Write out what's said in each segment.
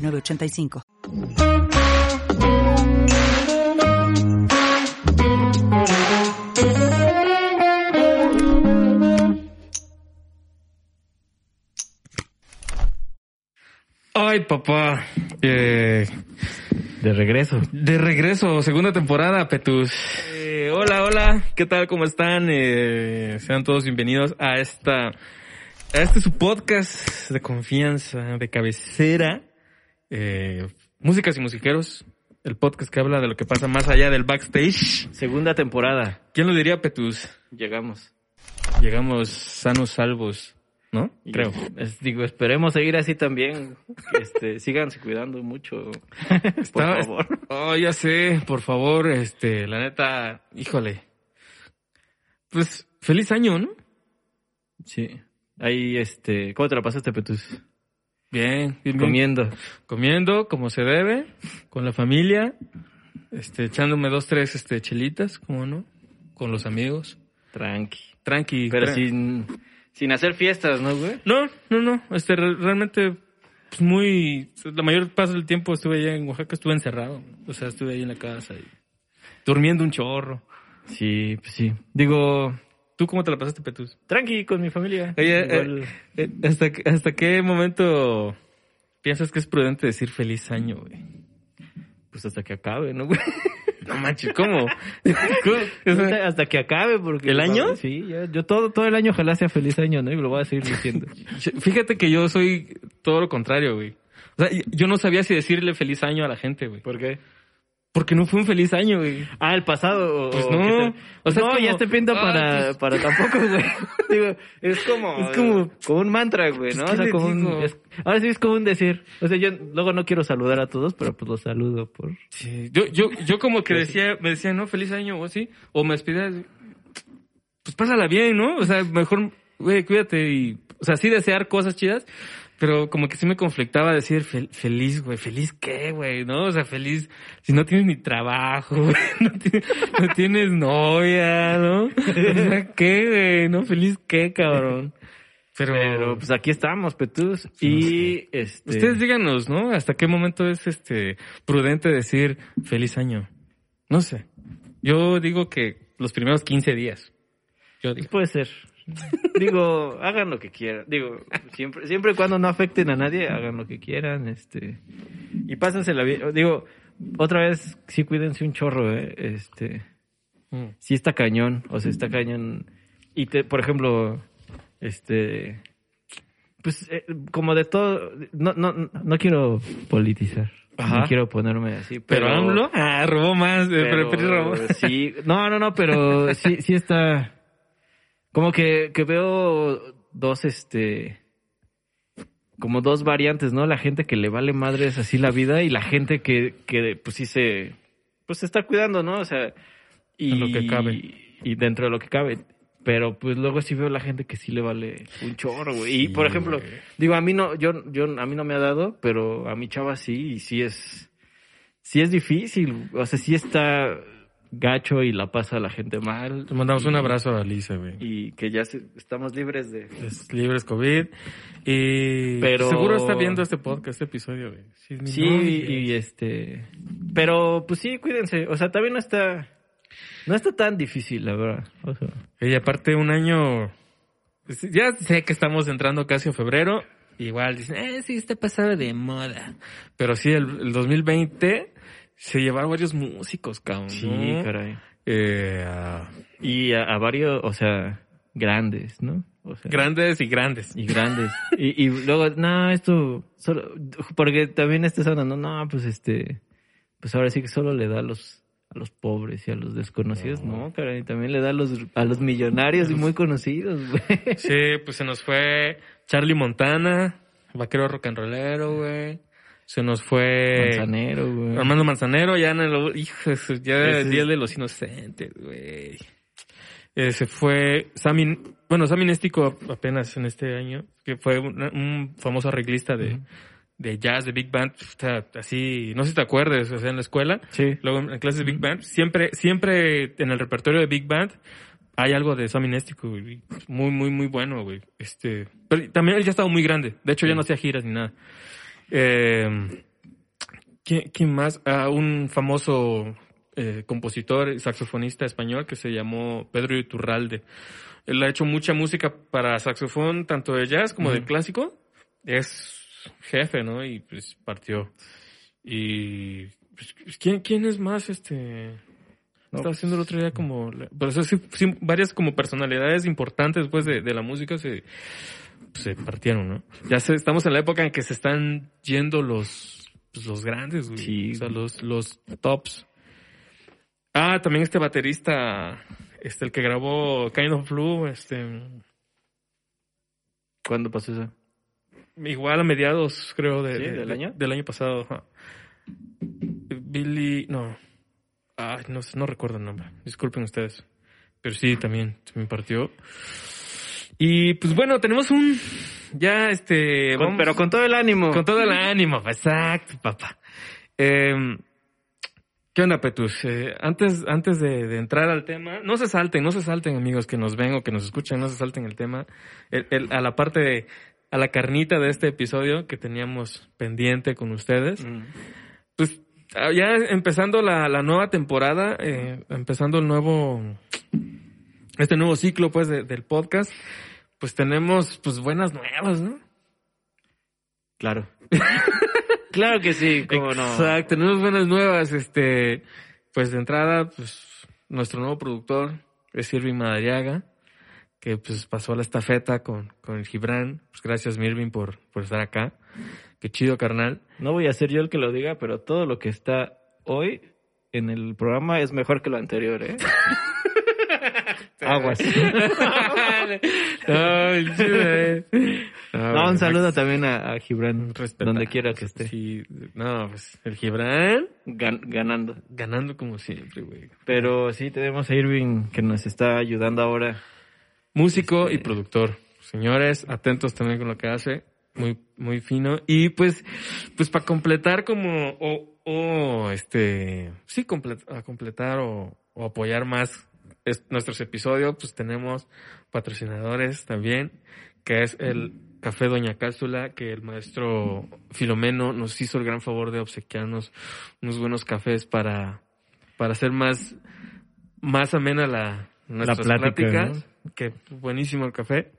906985. Ay, papá. Eh, De regreso. de regreso, segunda temporada, Petus. Eh, hola, hola. ¿Qué tal? ¿Cómo están? Eh, sean todos bienvenidos a esta, a este su podcast de confianza, de cabecera. Eh, músicas y musiqueros. El podcast que habla de lo que pasa más allá del backstage. Segunda temporada. ¿Quién lo diría, Petus? Llegamos. Llegamos sanos, salvos, ¿no? Y, Creo. es- digo, esperemos seguir así también. Este, síganse cuidando mucho. Por Está- favor. Oh, ya sé, por favor, este, la neta, híjole. Pues, feliz año, ¿no? Sí. Ahí, este, ¿cómo te la pasaste, Petus? Bien, bien, bien. Comiendo. Comiendo como se debe, con la familia, este, echándome dos, tres, este, chelitas, como no, con los amigos. Tranqui. Tranqui. Pero tra- sin, sin hacer fiestas, ¿no, güey? No, no, no, este, re- realmente, pues muy, la mayor parte del tiempo estuve allá en Oaxaca, estuve encerrado. O sea, estuve ahí en la casa y durmiendo un chorro. Sí, pues sí. Digo, ¿Tú cómo te la pasaste, Petus? tranqui con mi familia. Oye, Igual- eh, eh, ¿hasta, ¿hasta qué momento piensas que es prudente decir feliz año, güey? pues hasta que acabe, ¿no, güey? No manches, ¿cómo? ¿Cómo? O sea, hasta, hasta que acabe, porque... ¿El año? Sí, ya, yo todo, todo el año ojalá sea feliz año, ¿no? Y lo voy a seguir diciendo. fíjate que yo soy todo lo contrario, güey. O sea, yo no sabía si decirle feliz año a la gente, güey. ¿Por qué? Porque no fue un feliz año, güey. Ah, el pasado. o- Pues o no. O sea, no, como- ya te pinta Ah, para, pues- para tampoco, güey. Digo, es como, Es como- como un mantra, güey, ¿no? Pues, O ¿qué sea, como un, es- ahora sí es como un decir. O sea, yo luego no quiero saludar a todos, pero pues los saludo por. Sí, yo, yo, yo como que decía, me decía, no, feliz año o así, o me despedía, pues pásala bien, ¿no? O sea, mejor, güey, cuídate y, o sea, sí desear cosas chidas, pero como que sí me conflictaba decir fel- feliz, güey, feliz qué, güey, ¿no? O sea, feliz si no tienes ni trabajo, güey, no, tienes, no tienes novia, ¿no? O sea, ¿qué, güey? ¿No? Feliz qué, cabrón. Pero, Pero pues aquí estamos, Petus. Y este. ustedes díganos, ¿no? ¿Hasta qué momento es este prudente decir feliz año? No sé. Yo digo que los primeros 15 días. Yo digo. Puede ser. Digo, hagan lo que quieran. Digo, siempre, siempre y cuando no afecten a nadie, hagan lo que quieran, este. Y pásensela bien. Digo, otra vez, sí cuídense un chorro, eh. Este. Mm. sí está cañón, o sea, está cañón. Y te, por ejemplo, este, pues eh, como de todo, no, no, no quiero politizar, Ajá. no quiero ponerme así, Pero, pero, AMLO, ah, robó más. eh, pero pero, pero robó. sí, no, no, no, pero sí, sí está, como que, que veo dos, este, como dos variantes, ¿no? La gente que le vale madres así la vida y la gente que, que pues sí se, pues se está cuidando, ¿no? O sea, y, En lo que cabe. Y dentro de lo que cabe. Pero pues luego sí veo la gente que sí le vale un chorro, güey. y por ejemplo, digo, a mí no, yo, yo, a mí no me ha dado, pero a mi chava sí, y sí es, sí es difícil. O sea, sí está gacho y la pasa la gente mal. Le mandamos Y- un abrazo a Lisa, güey. Y que ya se- estamos libres de... Es libres COVID. Y Pero- seguro está viendo este podcast, este episodio, güey. Sí, Sí, y este... Pero pues sí, cuídense. O sea, también no está... No está tan difícil, la verdad. O sea, Y aparte un año, pues, ya sé que estamos entrando casi a febrero, igual dicen, eh, sí, está pasado de moda. Pero sí, el, el 2020 se llevaron varios músicos, cabrón. sí, ¿no? caray. Eh, Y a, a varios, o sea, grandes, ¿no? O sea, grandes y grandes. y grandes. y, y luego, no, esto, solo, porque también este sonando, no, pues este, pues ahora sí que solo le da a los, a los pobres y a los desconocidos, no, caray, también le da a los, a los millonarios y muy conocidos, güey. Sí, pues se nos fue Charlie Montana, vaquero rock and rollero, güey. Se nos fue Manzanero, güey. Armando Manzanero, ya en el, hijo, ya el día de los inocentes, güey. Eh, se fue Sammy, bueno, Sammy Néstico apenas en este año, que fue un, un famoso arreglista de, de jazz, de big band, o sea, así, no sé si te acuerdas, o sea, en la escuela, Sí. luego en clases de big band, siempre, siempre en el repertorio de big band hay algo de Sammy Néstico, güey, muy, muy, muy bueno, güey. Este, pero también él ya estaba muy grande, de hecho ya no hacía giras ni nada. Eh, ¿quién, quién más? Ah, un famoso eh, compositor y saxofonista español que se llamó Pedro Iturralde. Él ha hecho mucha música para saxofón, tanto de jazz como de clásico. Es jefe, ¿no? Y pues partió. Y pues, ¿quién, quién es más este? No, Estaba haciendo el otro día como, la- pero eso sí, sí, varias como personalidades importantes después de, de la música se, se partieron, ¿no? Ya se, estamos en la época en que se están yendo los, pues, los grandes, güey. Sí. O sea, los, los tops. Ah, también este baterista, este, el que grabó Kind of Blue, este, ¿Cuándo pasó eso? igual a mediados, creo, de, ¿Sí? de- ¿Del de- año? Del año pasado, ajá. Billy, no. Ay, no recuerdo el nombre. Disculpen ustedes. Pero sí, también se me partió. Y pues bueno, tenemos un. Ya este. Con- vamos- pero con todo el ánimo. con todo el ánimo, exacto, papá. Eh, ¿Qué onda, Petus? Eh, antes antes de, de entrar al tema, no se salten, no se salten, amigos que nos ven o que nos escuchan, no se salten el tema. El- el- a la parte de, a la carnita de este episodio que teníamos pendiente con ustedes. Mm. Pues ah, ya empezando la, la nueva temporada, eh, empezando el nuevo, este nuevo ciclo pues de- del podcast, pues tenemos pues buenas nuevas, ¿no? Claro. claro que sí, cómo no. Exacto, tenemos buenas nuevas. Este, pues de entrada, pues nuestro nuevo productor es Irving Madariaga, que pues pasó la estafeta con, con el Gibran. Pues gracias, Mirvin, por, por estar acá. Qué chido, carnal. No voy a ser yo el que lo diga, pero todo lo que está hoy en el programa es mejor que lo anterior, ¿eh? Aguas. Ay, chido, eh. No, un saludo también a, a Gibran, Respeta- donde quiera que esté, Sí, no, pues el Gibran gan- ganando. ganando como siempre, güey. Pero sí, tenemos a Irving que nos está ayudando ahora. Músico Este- y productor. Señores, atentos también con lo que hace. Muy, muy fino. Y pues, pues para completar como, o, o este, sí, comple- a completar o, o apoyar más es- nuestros episodios, pues tenemos patrocinadores también, que es el Café Doña Cápsula, que el maestro Filomeno nos hizo el gran favor de obsequiarnos unos buenos cafés para, para hacer más, más amena la, nuestras plática, pláticas. Que buenísimo el café.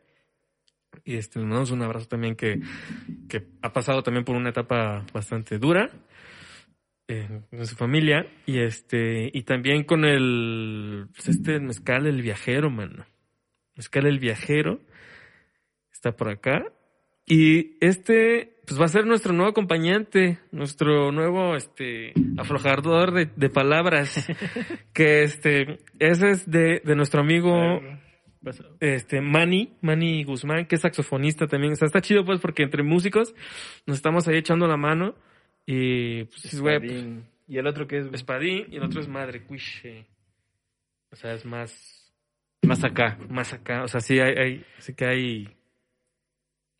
Y este, le mandamos un abrazo también que, que ha pasado también por una etapa bastante dura en, en su familia. Y este, y también con el, pues este mezcal el viajero, mano. Mezcal el viajero. Está por acá. Y este, pues va a ser nuestro nuevo acompañante, nuestro nuevo, este, aflojador de, de palabras. que este, ese es de, de nuestro amigo este Manny, Manny Guzmán, que es saxofonista también. O sea, está chido pues porque entre músicos nos estamos ahí echando la mano y pues Espadín. Y el otro que es espadín y el otro es madre cuiche. O sea, es más más acá. más acá, o sea, sí hay, hay sí que hay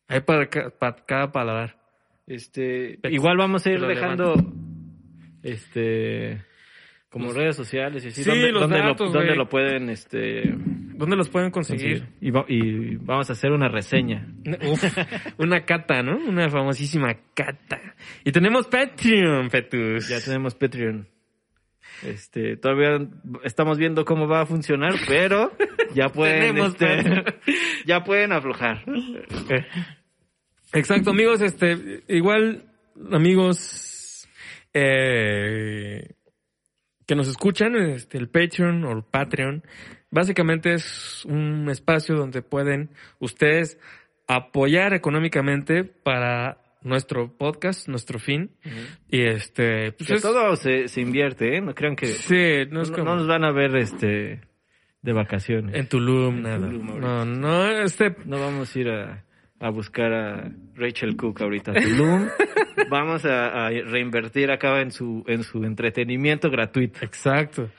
hay para, para cada paladar. Este, Ex- igual vamos a ir dejando este como Los- redes sociales y así Sí, donde, los donde datos, lo, donde güey. lo pueden este ¿Dónde los pueden conseguir? conseguir. Y, va- y vamos a hacer una reseña. Uf, una cata, ¿no? Una famosísima cata. Y tenemos Patreon, Petus. Ya tenemos Patreon. Este, todavía estamos viendo cómo va a funcionar, pero ya pueden este, ya pueden aflojar. Exacto, amigos, este, igual, amigos, eh, que nos escuchan, este, el Patreon o el Patreon, básicamente es un espacio donde pueden ustedes apoyar económicamente para nuestro podcast, nuestro fin, y este, pues Que es- todo se, se invierte, ¿eh? No crean que sí, no es no, como no nos van a ver este de vacaciones. en Tulum, nada, Tulum ahorita. no, no, este, No vamos a ir a, a buscar a Rachel Cook ahorita Tulum. Vamos a, a reinvertir acá en su, en su entretenimiento gratuito. Exacto.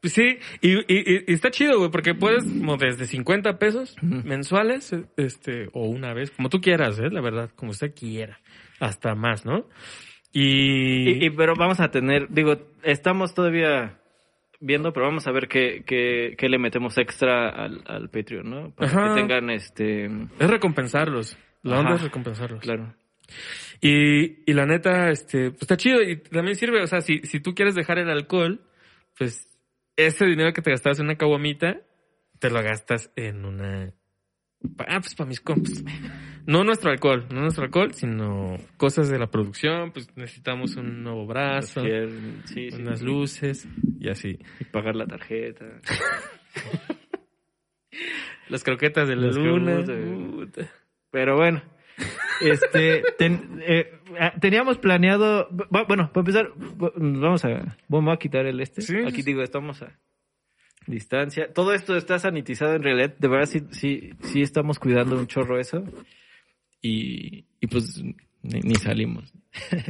Pues sí, y, y- y- está chido, güey, porque puedes como desde 50 pesos mensuales, eh, este, o una vez, como tú quieras, ¿eh? La verdad, como usted quiera. Hasta más, ¿no? Y... Y, y- pero vamos a tener, digo, estamos todavía viendo, pero vamos a ver qué, qué, qué le metemos extra al, al Patreon, ¿no? Para Ajá. que tengan este... es recompensarlos. La onda Ajá. es recompensarlos. Claro. Y, y la neta, este, pues está chido y también sirve, o sea, si, si tú quieres dejar el alcohol, pues ese dinero que te gastabas en una caguamita, te lo gastas en una... Ah, pues para mis compas. No nuestro alcohol, no nuestro alcohol, sino cosas de la producción, pues necesitamos un nuevo brazo, sí, sí, unas sí. luces y así. Y pagar la tarjeta. Las croquetas de la Las luna. Pero bueno, este, ten- eh, ah, teníamos planeado, bu- bueno, para empezar, vamos a, vamos a quitar el este. Aquí digo, estamos a distancia. Todo esto está sanitizado en realidad, de verdad sí, sí, sí estamos cuidando un chorro eso. Y, y pues ni, ni salimos.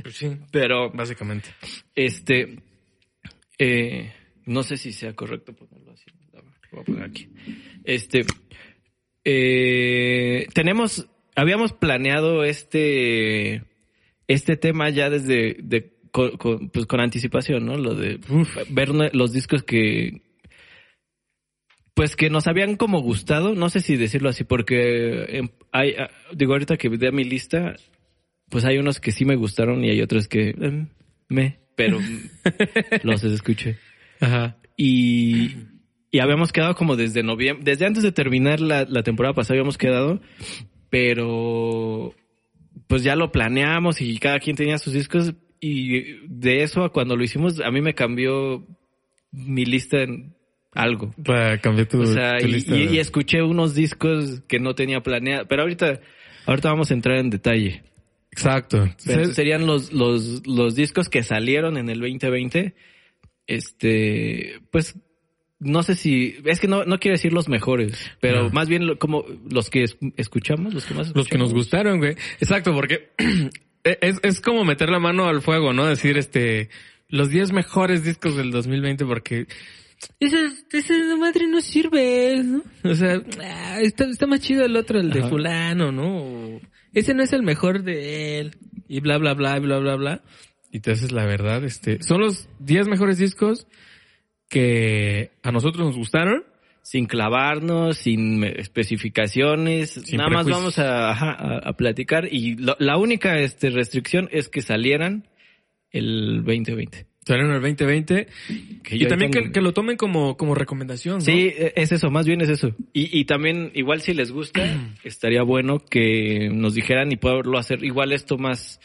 Pues sí, Pero, básicamente. este, eh, no sé si sea correcto ponerlo así. Ver, Voy a poner aquí. Este, eh, tenemos, habíamos planeado este, este tema ya desde, de, con, con- pues con anticipación, ¿no? Lo de ver los discos que, pues que nos habían como gustado, no sé si decirlo así, porque em, hay, ah, digo ahorita que vea mi lista, pues hay unos que sí me gustaron y hay otros que em, me, pero los escuché. Ajá. Y, y habíamos quedado como desde noviembre, desde antes de terminar la, la temporada pasada habíamos quedado, pero pues ya lo planeamos y cada quien tenía sus discos y de eso a cuando lo hicimos a mí me cambió mi lista en algo. Para cambiar tu, O sea, tu y, lista. y- y escuché unos discos que no tenía planeado, pero ahorita, ahorita vamos a entrar en detalle. Exacto. Pero serían los, los, los discos que salieron en el 2020. Este, pues, no sé si, es que no, no quiero decir los mejores, pero No. más bien lo- como los que es- escuchamos, los que más Los que nos escuchamos. gustaron, güey. Exacto, porque es, es como meter la mano al fuego, ¿no? Decir, este, los 10 mejores discos del 2020 porque esa, esa madre no sirve, ¿no? O sea, ah, está, está más chido el otro, el de Ajá. fulano, ¿no? O, ese no es el mejor de él. Y bla, bla, bla, y bla, bla, bla. Y entonces, la verdad, este, son los 10 mejores discos que a nosotros nos gustaron. Sin clavarnos, sin especificaciones, Sin nada más vamos a, a platicar y lo- la única este, restricción es que salieran el 2020. Salieron el 2020. Que Y también que, que lo tomen como, como recomendación, ¿no? Sí, e- es eso, más bien es eso. Y, y también, igual si les gusta, estaría bueno que nos dijeran y poderlo hacer igual esto más,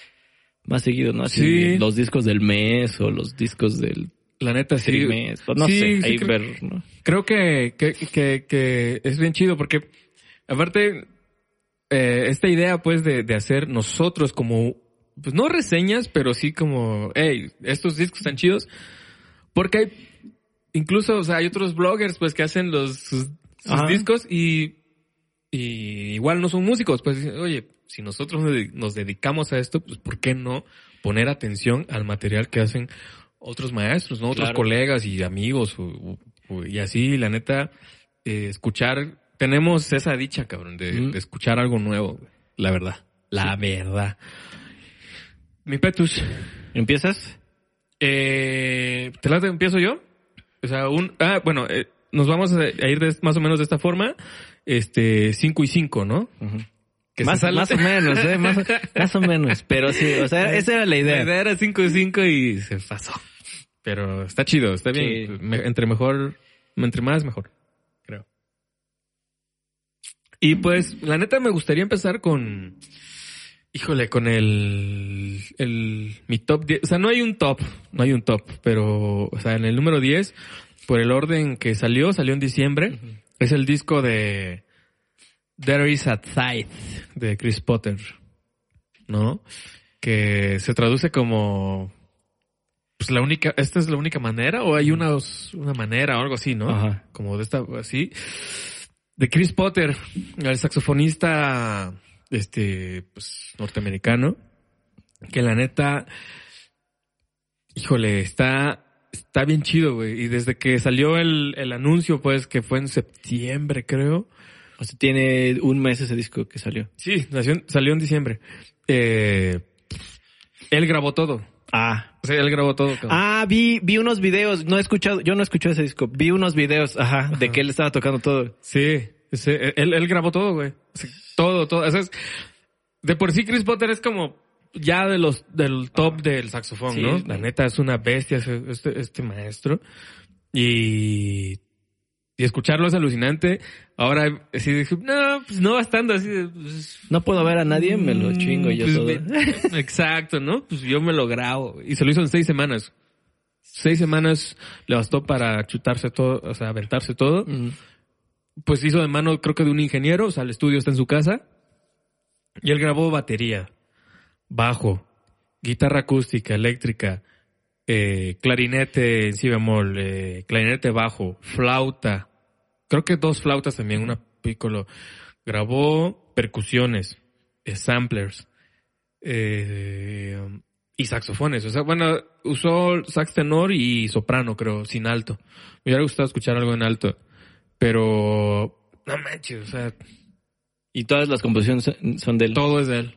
más seguido, ¿no? Así, Sí. los discos del mes o los discos del La neta, sí. trimestre, o no Sí, sé, sí, ahí creo, ver, ¿no? creo que, que, que, que es bien chido porque, aparte, eh, esta idea, pues, de, de hacer nosotros como, pues, no reseñas, pero sí como, hey, estos discos están chidos. Porque hay, incluso, o sea, hay otros bloggers, pues, que hacen los, sus, discos y, y igual no son músicos. Pues, oye, si nosotros nos dedi- nos dedicamos a esto, pues, ¿por qué no poner atención al material que hacen otros maestros, ¿no? Otros Claro. colegas y amigos o- o- y así, la neta, eh, escuchar, tenemos esa dicha, cabrón, de, Mm. de escuchar algo nuevo, la verdad, la verdad. Mi Petus, ¿Empiezas? eh, ¿te late? ¿Empiezo yo? O sea, un, ah, bueno, eh, nos vamos a, ir de- más o menos de esta forma, este, 5 y 5, ¿no? Que Más, se más o menos, ¿eh? Más, más o menos. Pero sí, o sea, esa era la La idea. idea era 5 y 5 y se pasó. Pero está chido, está bien. Sí. Me- entre mejor, entre más, mejor. Creo. Y pues, la neta me gustaría empezar con, híjole, con el, el, mi top 10. O sea, no hay un top, no hay un top, pero, o sea, en el número 10, por el orden que salió, salió en diciembre, es el disco de There is a Tithe de Chris Potter. ¿no? Que se traduce como pues la única, esta es la única manera o hay una, una manera o algo así, ¿no? Ajá. Como de esta, así. De Chris Potter, el saxofonista este, pues, norteamericano, que la neta, híjole, está, está bien chido, güey. Y desde que salió el, el anuncio, pues, que fue en septiembre, creo. O sea, tiene un mes ese disco que salió. Sí, salió en diciembre. Eh, él grabó todo. Ah. O sea, él grabó todo. cabrón. Ah, vi, vi unos videos, no he escuchado, yo no escuché ese disco, vi unos videos, ajá, de que él estaba tocando todo. Sí, él, él grabó todo, güey. Todo, todo. O sea, es- de por sí Chris Potter es como ya de los del top del saxofón, Sí. ¿no? La neta es una bestia este, este maestro. Y, y escucharlo es alucinante. Ahora sí dije, no, pues no bastante así de, pues, No puedo ver a nadie, me lo chingo yo pues, todo. me- exacto, ¿no? Pues yo me lo grabo. Y se lo hizo en seis semanas. Seis semanas le bastó para chutarse todo, o sea, aventarse todo Mm. Pues hizo de mano creo que de un ingeniero, o sea, el estudio está en su casa. Y él grabó batería, bajo, guitarra acústica, eléctrica, eh, clarinete en si bemol, eh, clarinete bajo, flauta. Creo que dos flautas también, una piccolo. Grabó percusiones, eh, samplers, eh, y saxofones. O sea, bueno, usó sax tenor y soprano, creo, sin alto. Me hubiera gustado escuchar algo en alto. Pero, no manches, o sea, Y todas las composiciones son- de él. todo es de él.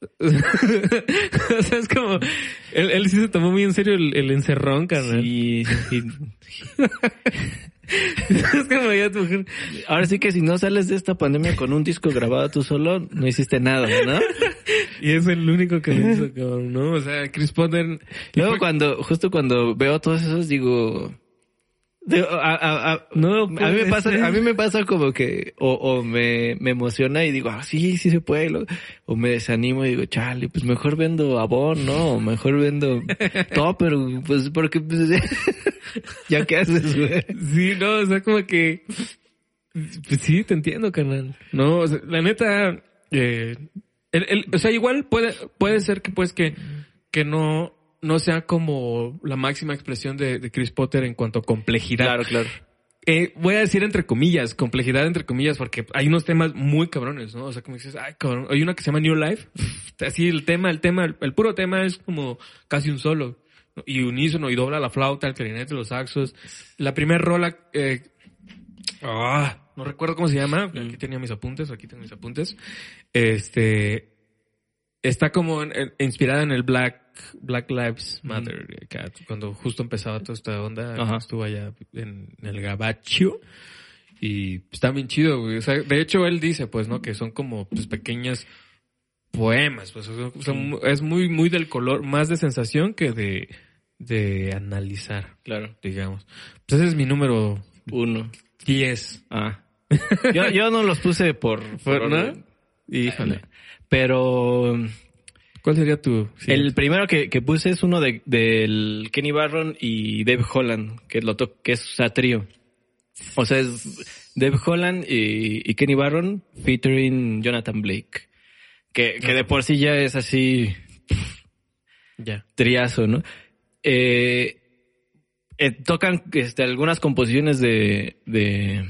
o sea, es como, él, él sí se tomó muy en serio el, el encerrón, carnal. Sí, sí. es como ya tu mujer. Ahora sí que si no sales de esta pandemia con un disco grabado tú solo, no hiciste nada, ¿no? Y es el único que lo hizo, cabrón, ¿no? O sea, Chris Potter. Luego fue- cuando, justo cuando veo todos esos, digo, a, a- a- No a mí me pasa, a mí me pasa como que, o, o me, me emociona y digo, ah, sí, sí se puede, lo- o me desanimo y digo, chale, pues mejor vendo Avon, ¿no? O mejor vendo Topper, pues porque, pues, ya qué haces, güey. Sí, no, o sea, como que. Pues sí, te entiendo, carnal. No, o sea, la neta. Eh, el- el- o sea, igual puede, puede ser que, pues, que, que no, no sea como la máxima expresión de, de Chris Potter en cuanto a complejidad. Claro, claro. Eh, voy a decir entre comillas, complejidad entre comillas, porque hay unos temas muy cabrones, ¿no? O sea, como dices, ay, cabrón. Hay una que se llama New Life. Así el tema, el tema, el, el puro tema es como casi un solo. ¿no? Y unísono, y dobla la flauta, el clarinete, los saxos. La primera rola, eh, ah, no recuerdo cómo se llama. Aquí tenía mis apuntes, aquí tengo mis apuntes. Este, está como en- en- inspirada en el Black, Black Lives Matter, cuando justo empezaba toda esta onda, Ajá. estuvo allá en, en el gabacho. Y está bien chido, güey. O sea, de hecho él dice, pues, ¿no? Que son como, pues, pequeñas poemas, pues, o sea, son- es muy, muy del color, más de sensación que de, de analizar, Claro. digamos. Pues ese es mi número Uno. 10. Ah. Yo, yo no los puse por, ¿Por por- no? Híjole. Pero ¿Cuál sería tu? sí. el primero que, que puse es uno de, del Kenny Barron y Dave Holland, que lo to- que es o sea, trío. O sea, es Dave Holland y, y Kenny Barron featuring Jonathan Blake. Que, que de por sí ya es así Ya. triazo, ¿no? Eh, eh, tocan este, algunas composiciones de, de,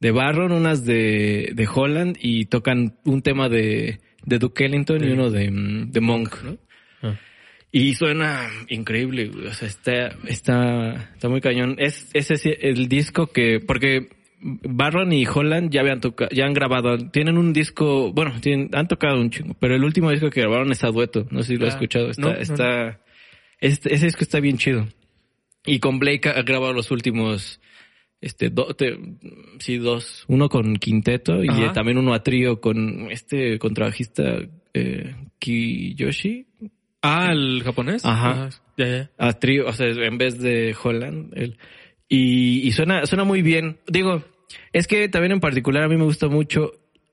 de Barron, unas de, de Holland y tocan un tema de, de Duke Ellington y uno de, mm, de Monk, ¿no? Ah. Y suena increíble, güey. o sea, está, está, está muy cañón. Es, ese es el disco que, porque Barron y Holland ya habían tocado, ya han grabado, tienen un disco, bueno, tienen, han tocado un chingo, pero el último disco que grabaron es a dueto, no sé si lo has Ah, escuchado, está, no, no, está, este- ese disco está bien chido. Y con Blake ha grabado los últimos, este, do- te- sí, dos, uno con quinteto y Ajá. también uno a trío con este contrabajista, eh, Kiyoshi, Ah, el japonés. Ajá. Ya, ya. a trío, o sea, en vez de Holland. él. Y, y suena, suena muy bien. Digo, es que también en particular a mí me gusta mucho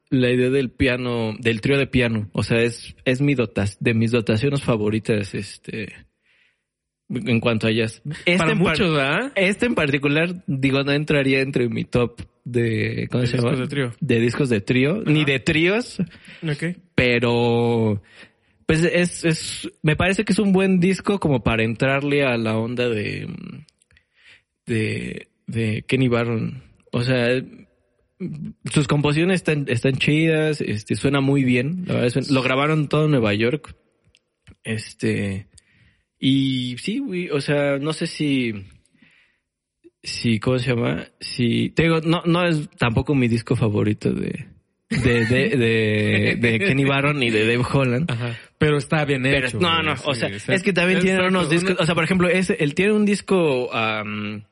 la idea del piano, del trío de piano. O sea, es, es mi dotas, de mis dotaciones favoritas, este, en cuanto a ellas. Este Para en muchos, ¿verdad? Este en particular, digo, no entraría entre mi top de, ¿cómo De se llama? discos de trío. De discos de trío, ni de tríos Ok. pero pues es, es me parece que es un buen disco como para entrarle a la onda de de, de Kenny Barron o sea sus composiciones están, están chidas, este, suena muy bien. La verdad, suena- lo grabaron todo en Nueva York. Este, y sí, o sea, no sé si, si, ¿cómo se llama? Si, te digo, no, no es tampoco mi disco favorito de, de, de, de, de Kenny Barron y de Dave Holland. Ajá. Pero está bien Pero hecho. no, güey, no, o sí, sea, es que también tiene unos discos, o sea, por ejemplo, ese, él tiene un disco am,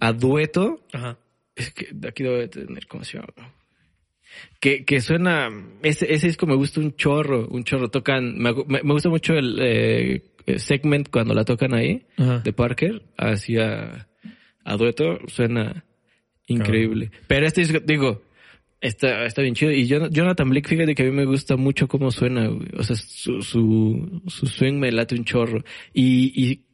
a dueto, Ajá. es que aquí debo de tener, ¿cómo se llama? Que, que suena, ese, ese disco me gusta un chorro, un chorro, tocan, me, me- me gusta mucho el eh, segment cuando la tocan ahí, Ajá. de Parker, hacia a dueto, suena increíble. Pero este disco, digo, está, está bien chido. Y Jon- Jonathan Blake, fíjate que a mí me gusta mucho cómo suena, güey. O sea, su, su, su swing me late un chorro. Y, y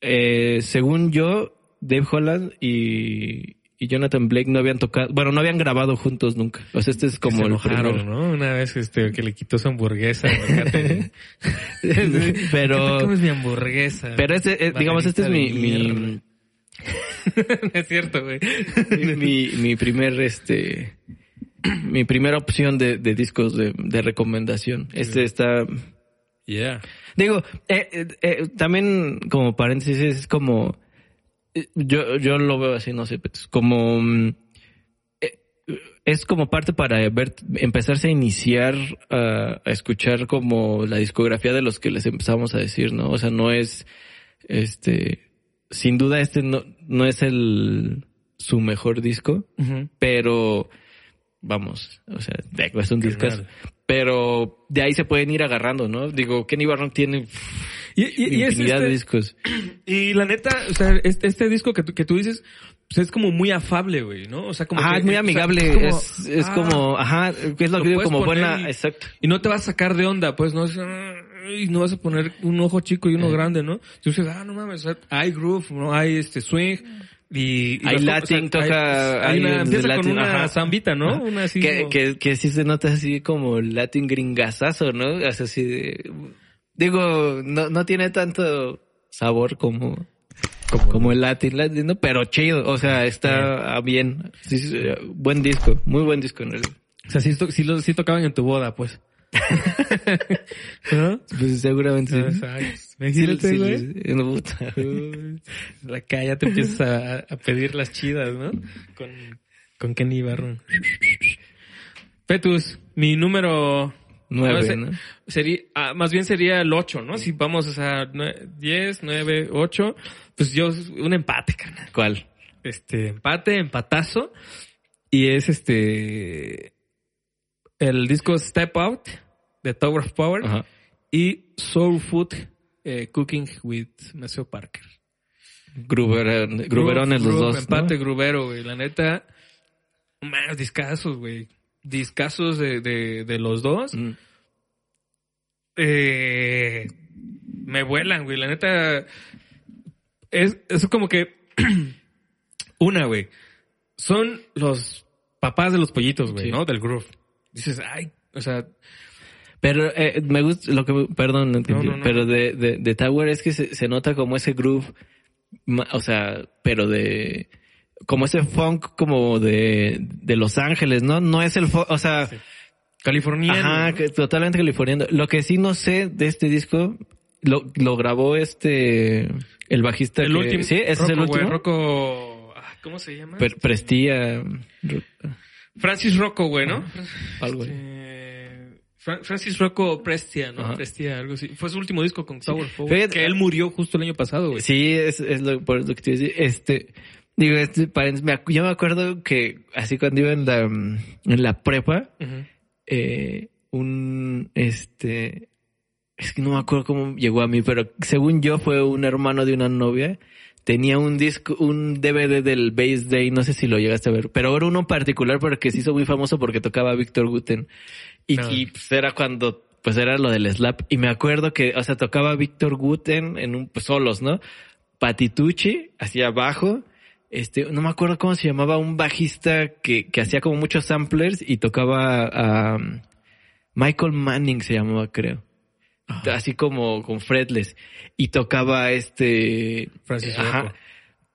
eh, según yo, Dave Holland y, y Jonathan Blake no habían tocado, bueno, no habían grabado juntos nunca. O sea, este es como se el enojaron, primero. ¿no? Una vez este que le quitó su hamburguesa. Pero- ¿Qué te comes mi hamburguesa? Pero este, eh, digamos, este es mi, es cierto, güey. mi, mi primer, este, mi primera opción de, de discos de, de recomendación. Este está, Yeah. digo, eh, eh, eh, también como paréntesis es como, yo, yo lo veo así, no sé, pues, como, mm, eh, es como parte para ver, empezarse a iniciar a, a escuchar como la discografía de los que les empezamos a decir, ¿no? O sea, no es, este, sin duda este no, no es el, su mejor disco, pero vamos, o sea, de- es un Carnal. pero de ahí se pueden ir agarrando, ¿no? Digo, Kenny Barron tiene Y, y, y es infinidad de este- discos. y la neta, o sea, este, este disco que que tú dices, pues es como muy afable, güey, ¿no? O sea, como Ajá, que- es muy o sea, amigable, como, es, es ah, como, ajá, es lo lo que digo, como buena, y- exacto. Y no te vas a sacar de onda, pues, no es, ay, no vas a poner un ojo chico y uno Eh. grande, ¿no? Tú dices, ah, no mames, o hay groove, ¿no? Hay este swing. Y, y Hay latín, toca- hay hay una, un empieza latín, con una ajá. zambita, ¿no? Ajá. Una así que, como- que, que sí se nota así como latin gringazazo, ¿no? O sea, así de, digo, no, no tiene tanto sabor como, como, el latin, latin, ¿no? pero chido, o sea, está ah, bien. Sí, sí, buen disco, muy buen disco en realidad. O sea, sí, sí, lo- sí tocaban en tu boda, pues. ¿No? Pues seguramente sí. Imagínate, sí, güey. sí, no, puta. Acá ya te empiezas a, a pedir las chidas, ¿no? Con, con Kenny Barron. Petus, mi número... Nueve, se- ¿no? Sería, ah, más bien sería el 8, ¿no? Si vamos o sea, nue- 10, 9, 8, pues yo, un empate, carnal. ¿Cuál? Este, empate, empatazo. Y es este, el disco Step Out de Tower of Power Ajá. y Soul Food eh, Cooking with Maceo Parker. Gruber, Gruberones los dos. ¿no? Empate grubero, güey. La neta, más discazos, güey. Discazos de, de, de los dos. Mm. Eh, me vuelan, güey. La neta, es, es como que, una, güey. Son los papás de los pollitos, güey, Sí. ¿no? Del groove. Dices, ay, o sea, Pero eh, me gusta lo que, perdón, no No, no, pero de, de, de Tower es que se, se nota como ese groove, o sea, pero de, como ese funk como de, de Los Ángeles, ¿no? No es el funk, o sea, californiano. ajá, totalmente californiano. Lo que sí no sé de este disco, lo, lo grabó este, el bajista el que- último. sí, ese es el último. Rocco, ah, ¿cómo se llama? Per- Prestía, Francis Rocco, güey, ¿no? algo. Fra- Francis Rocco Prestia, ¿no? Ajá. Prestia, algo así. Fue su último disco con Tower of Power. Fíjate- Que él murió justo el año pasado, güey. Sí, es, es lo, por lo que te decía. Este, digo, este, paréntesis, me yo me acuerdo que así cuando iba en la, mm, en la prepa, eh, un, este, es que no me acuerdo cómo llegó a mí, pero según yo fue un hermano de una novia. Tenía un disco, un DVD del Bass Day, no sé si lo llegaste a ver, pero era uno particular porque se hizo muy famoso porque tocaba Víctor Guten. Y, y, pues era cuando, pues era lo del slap. Y me acuerdo que, o sea, tocaba Víctor Guten en un, pues solos, ¿no? Patitucci, hacia abajo. Este, no me acuerdo cómo se llamaba, un bajista que, que hacía como muchos samplers y tocaba a Michael Manning se llamaba, creo. Así como con fretless. Y tocaba este... Francis Ajá. Rocco.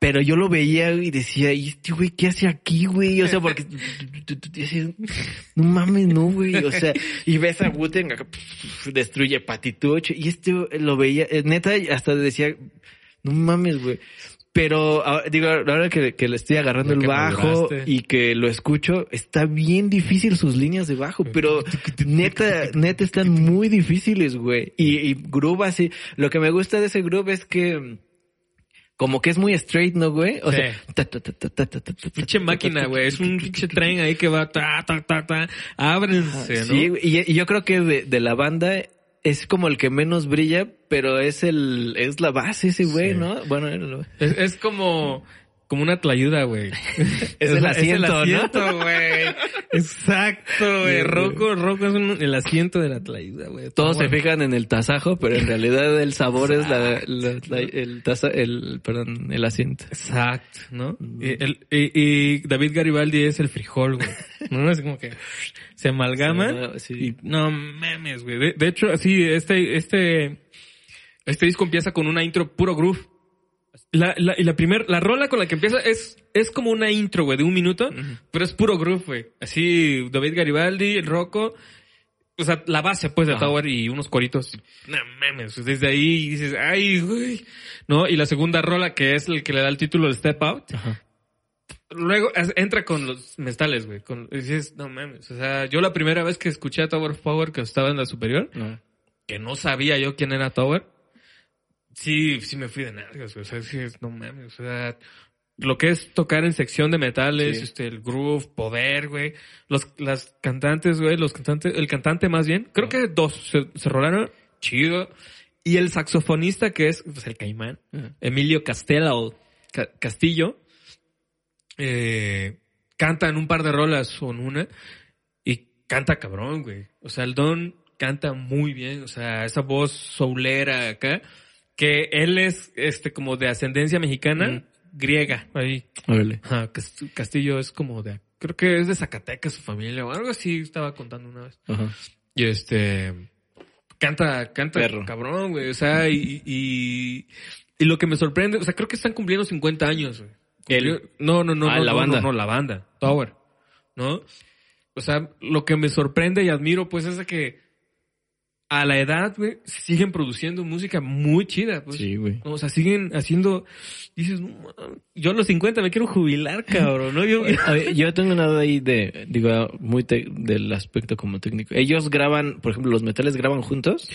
Pero yo lo veía y decía, ¿y este güey qué hace aquí, güey? O sea, porque no mames, no, güey. O sea, y ves a Wooten destruye Patitucho. Y este lo veía, eh, neta, hasta decía, no mames, güey. Pero digo, ahora que, que le estoy agarrando el bajo y que lo escucho, está bien difícil sus líneas de bajo, pero neta, neta están muy difíciles, güey. Y, y groove así. Lo que me gusta de ese groove es que como que es muy straight, ¿no, güey? O sí. sea, pinche máquina, güey. Es un pinche tren ahí que va ta, ta, ta, ta. Ábrense, ¿no? Sí, y, y, yo creo que de, de, la banda es como el que menos brilla, pero es el, es la base ese güey, Sí. ¿no? Bueno, es como, como una tlayuda, güey. Es el la- asiento, ¿no? asiento, güey. Exacto, güey. Sí. Roco, Roco es un- el asiento de la tlayuda, güey. Todos se fijan en el tasajo, pero en realidad el sabor es la, la- la- el taza, el, perdón, el asiento. Exacto, ¿no? Mm. Y, el- y- y David Garibaldi es el frijol, güey. No es como que se amalgaman. Sí. Y no mames, güey. De, de hecho, así, este, este, este disco empieza con una intro puro groove. La, la, y la primer, la rola con la que empieza es, es como una intro, güey, de un minuto, pero es puro groove, güey. Así, David Garibaldi, el Rocco, o sea, la base, pues, de Ajá. Tower y unos coritos. No mames, pues, desde ahí dices, ay, güey. ¿No? Y la segunda rola, que es el que le da el título de Step Out, Ajá. luego entra con los mestales, güey. Con, y dices, no mames. O sea, yo la primera vez que escuché a Tower Power, que estaba en la superior, No. que no sabía yo quién era Tower, sí, sí me fui de nalgas, güey. O sea, sí, no mames. O sea, lo que es tocar en sección de metales, Sí. este, el groove, poder, güey. Los, las cantantes, güey, los cantantes, el cantante más bien, creo que dos se, se rolaron, chido. Y el saxofonista que es, pues el caimán. Emilio Castello, Ca- Castillo, eh, canta en un par de rolas o en una y canta cabrón, güey. O sea, el Don canta muy bien, o sea, esa voz soulera acá, que él es este como de ascendencia mexicana, griega, ahí. Ajá, Cast- Castillo es como de, creo que es de Zacatecas su familia o algo así, estaba contando una vez. Ajá. Y este canta, canta Perro. cabrón, güey. O sea, y, y, y lo que me sorprende, o sea, creo que están cumpliendo 50 años, güey. Cumplió- No, no, no, Ah, no, la no, banda. no, no, la banda, Tower. ¿No? O sea, lo que me sorprende y admiro, pues, es de que a la edad, güey, siguen produciendo música muy chida, pues. Sí, güey. O sea, siguen haciendo, dices, yo a los 50 me quiero jubilar, cabrón, ¿no? Yo, ver, yo tengo una duda ahí de, digo, muy te- del aspecto como técnico. Ellos graban, por ejemplo, los metales graban juntos.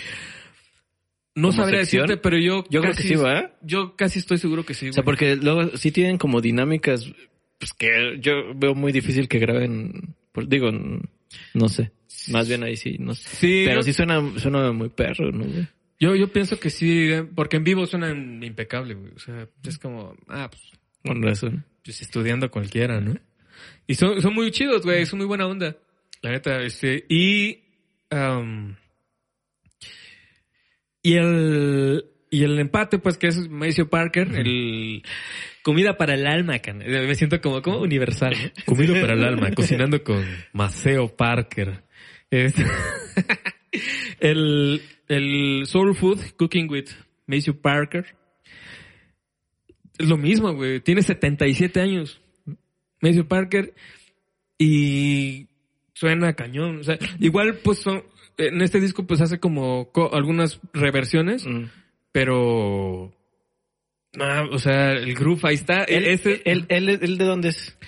no ¿Como sabría sección? decirte, pero yo Yo creo que sí, ¿va? Yo casi estoy seguro que sí. O sea, güey. porque luego sí tienen como dinámicas, pues que yo veo muy difícil que graben, pues, digo, no sé. Más bien ahí sí, no sé. Sí, Pero yo, sí suena, suena muy perro, ¿no? güey? yo, yo pienso que sí, porque en vivo suenan impecable, güey. O sea, es como, ah, pues, Con razón. pues estudiando cualquiera, ¿no? Y son, son muy chidos, güey, son muy buena onda. La neta, este, y, y el, y el empate, pues, que es Maceo Parker, el comida para el alma, can- me siento como, como universal, ¿no? Comida para el alma, cocinando con Maceo Parker. El, el Soul Food, Cooking with Maceo Parker. Es lo mismo, güey. Tiene 77 años. Maceo Parker. Y suena cañón. O sea, igual, pues, son- en este disco, pues, hace como co- algunas reversiones, Mm. Pero... ah, o sea, el groove ahí está. Él, Ese- él, él, él de dónde es?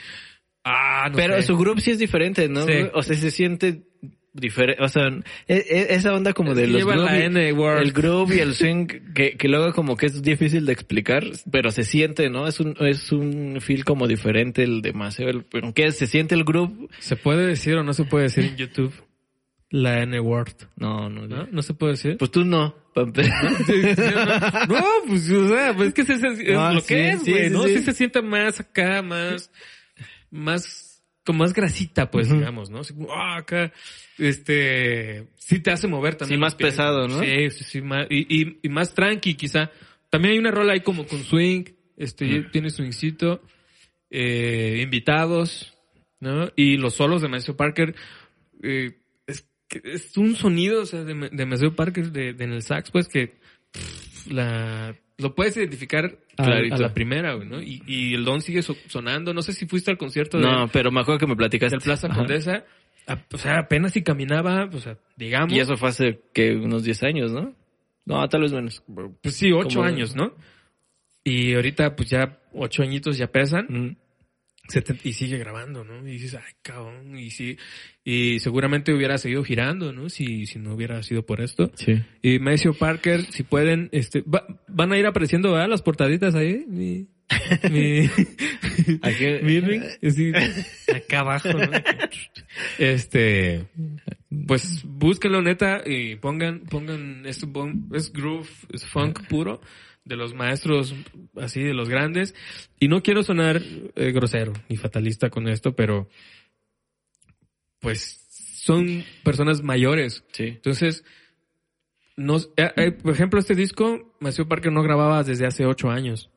ah, no Pero sé. su grupo sí es diferente, ¿no? Sí. O sea, se siente diferente. O sea, e- e- esa onda como de los la N word. el groove y el swing que, que luego como que es difícil de explicar, pero se siente, ¿no? Es un, es un feel como diferente el de Maceo. El, aunque se siente el groove. ¿Se puede decir o no se puede decir en YouTube la N-word? No, no, ¿No? ¿No se puede decir? Pues tú no. no, pues, o sea, pues es que es, es No, lo sí, que es, güey, sí, ¿no? sí. Se siente más acá, más, más, con más grasita, pues, digamos, ¿no? Así como, ah, acá, este, sí te hace mover también. Sí, más pies. pesado, ¿no? Sí, sí, sí, más, y, y, y más tranqui, quizá. También hay una rola ahí como con swing, este, tiene swingcito, eh, invitados, ¿no? Y los solos de Maceo Parker, eh, que es un sonido, o sea, de, de Parker, de, de en el sax, pues, que pff, la, lo puedes identificar a, Clarito. a la primera, güey, ¿no? Y, y el don sigue so- sonando. No sé si fuiste al concierto de, No, pero me acuerdo que me platicaste. del Plaza Ajá. Condesa. A- o sea, apenas si caminaba, o sea, digamos. Y eso fue hace que unos 10 años, ¿no? No, tal vez menos. Pues sí, ocho Como- años, ¿no? Y ahorita, pues ya ocho añitos ya pesan. Mm. Y sigue grabando, ¿no? Y dices, ay, cabrón. Y sí, y seguramente hubiera seguido girando, ¿no? Si, si no hubiera sido por esto. Sí. Y Maceo Parker, si pueden, este, va- van a ir apareciendo, ¿verdad? Las portaditas ahí. Mi, mi, Aquí- mi ring, acá abajo, ¿no? Este, pues búsquenlo neta y pongan, pongan esto, es groove, es funk puro de los maestros así, de los grandes. Y no quiero sonar eh, grosero ni fatalista con esto, pero pues son personas mayores. Sí. Entonces, no, eh, eh, por ejemplo, este disco, Maceo Parker no grababa desde hace ocho años.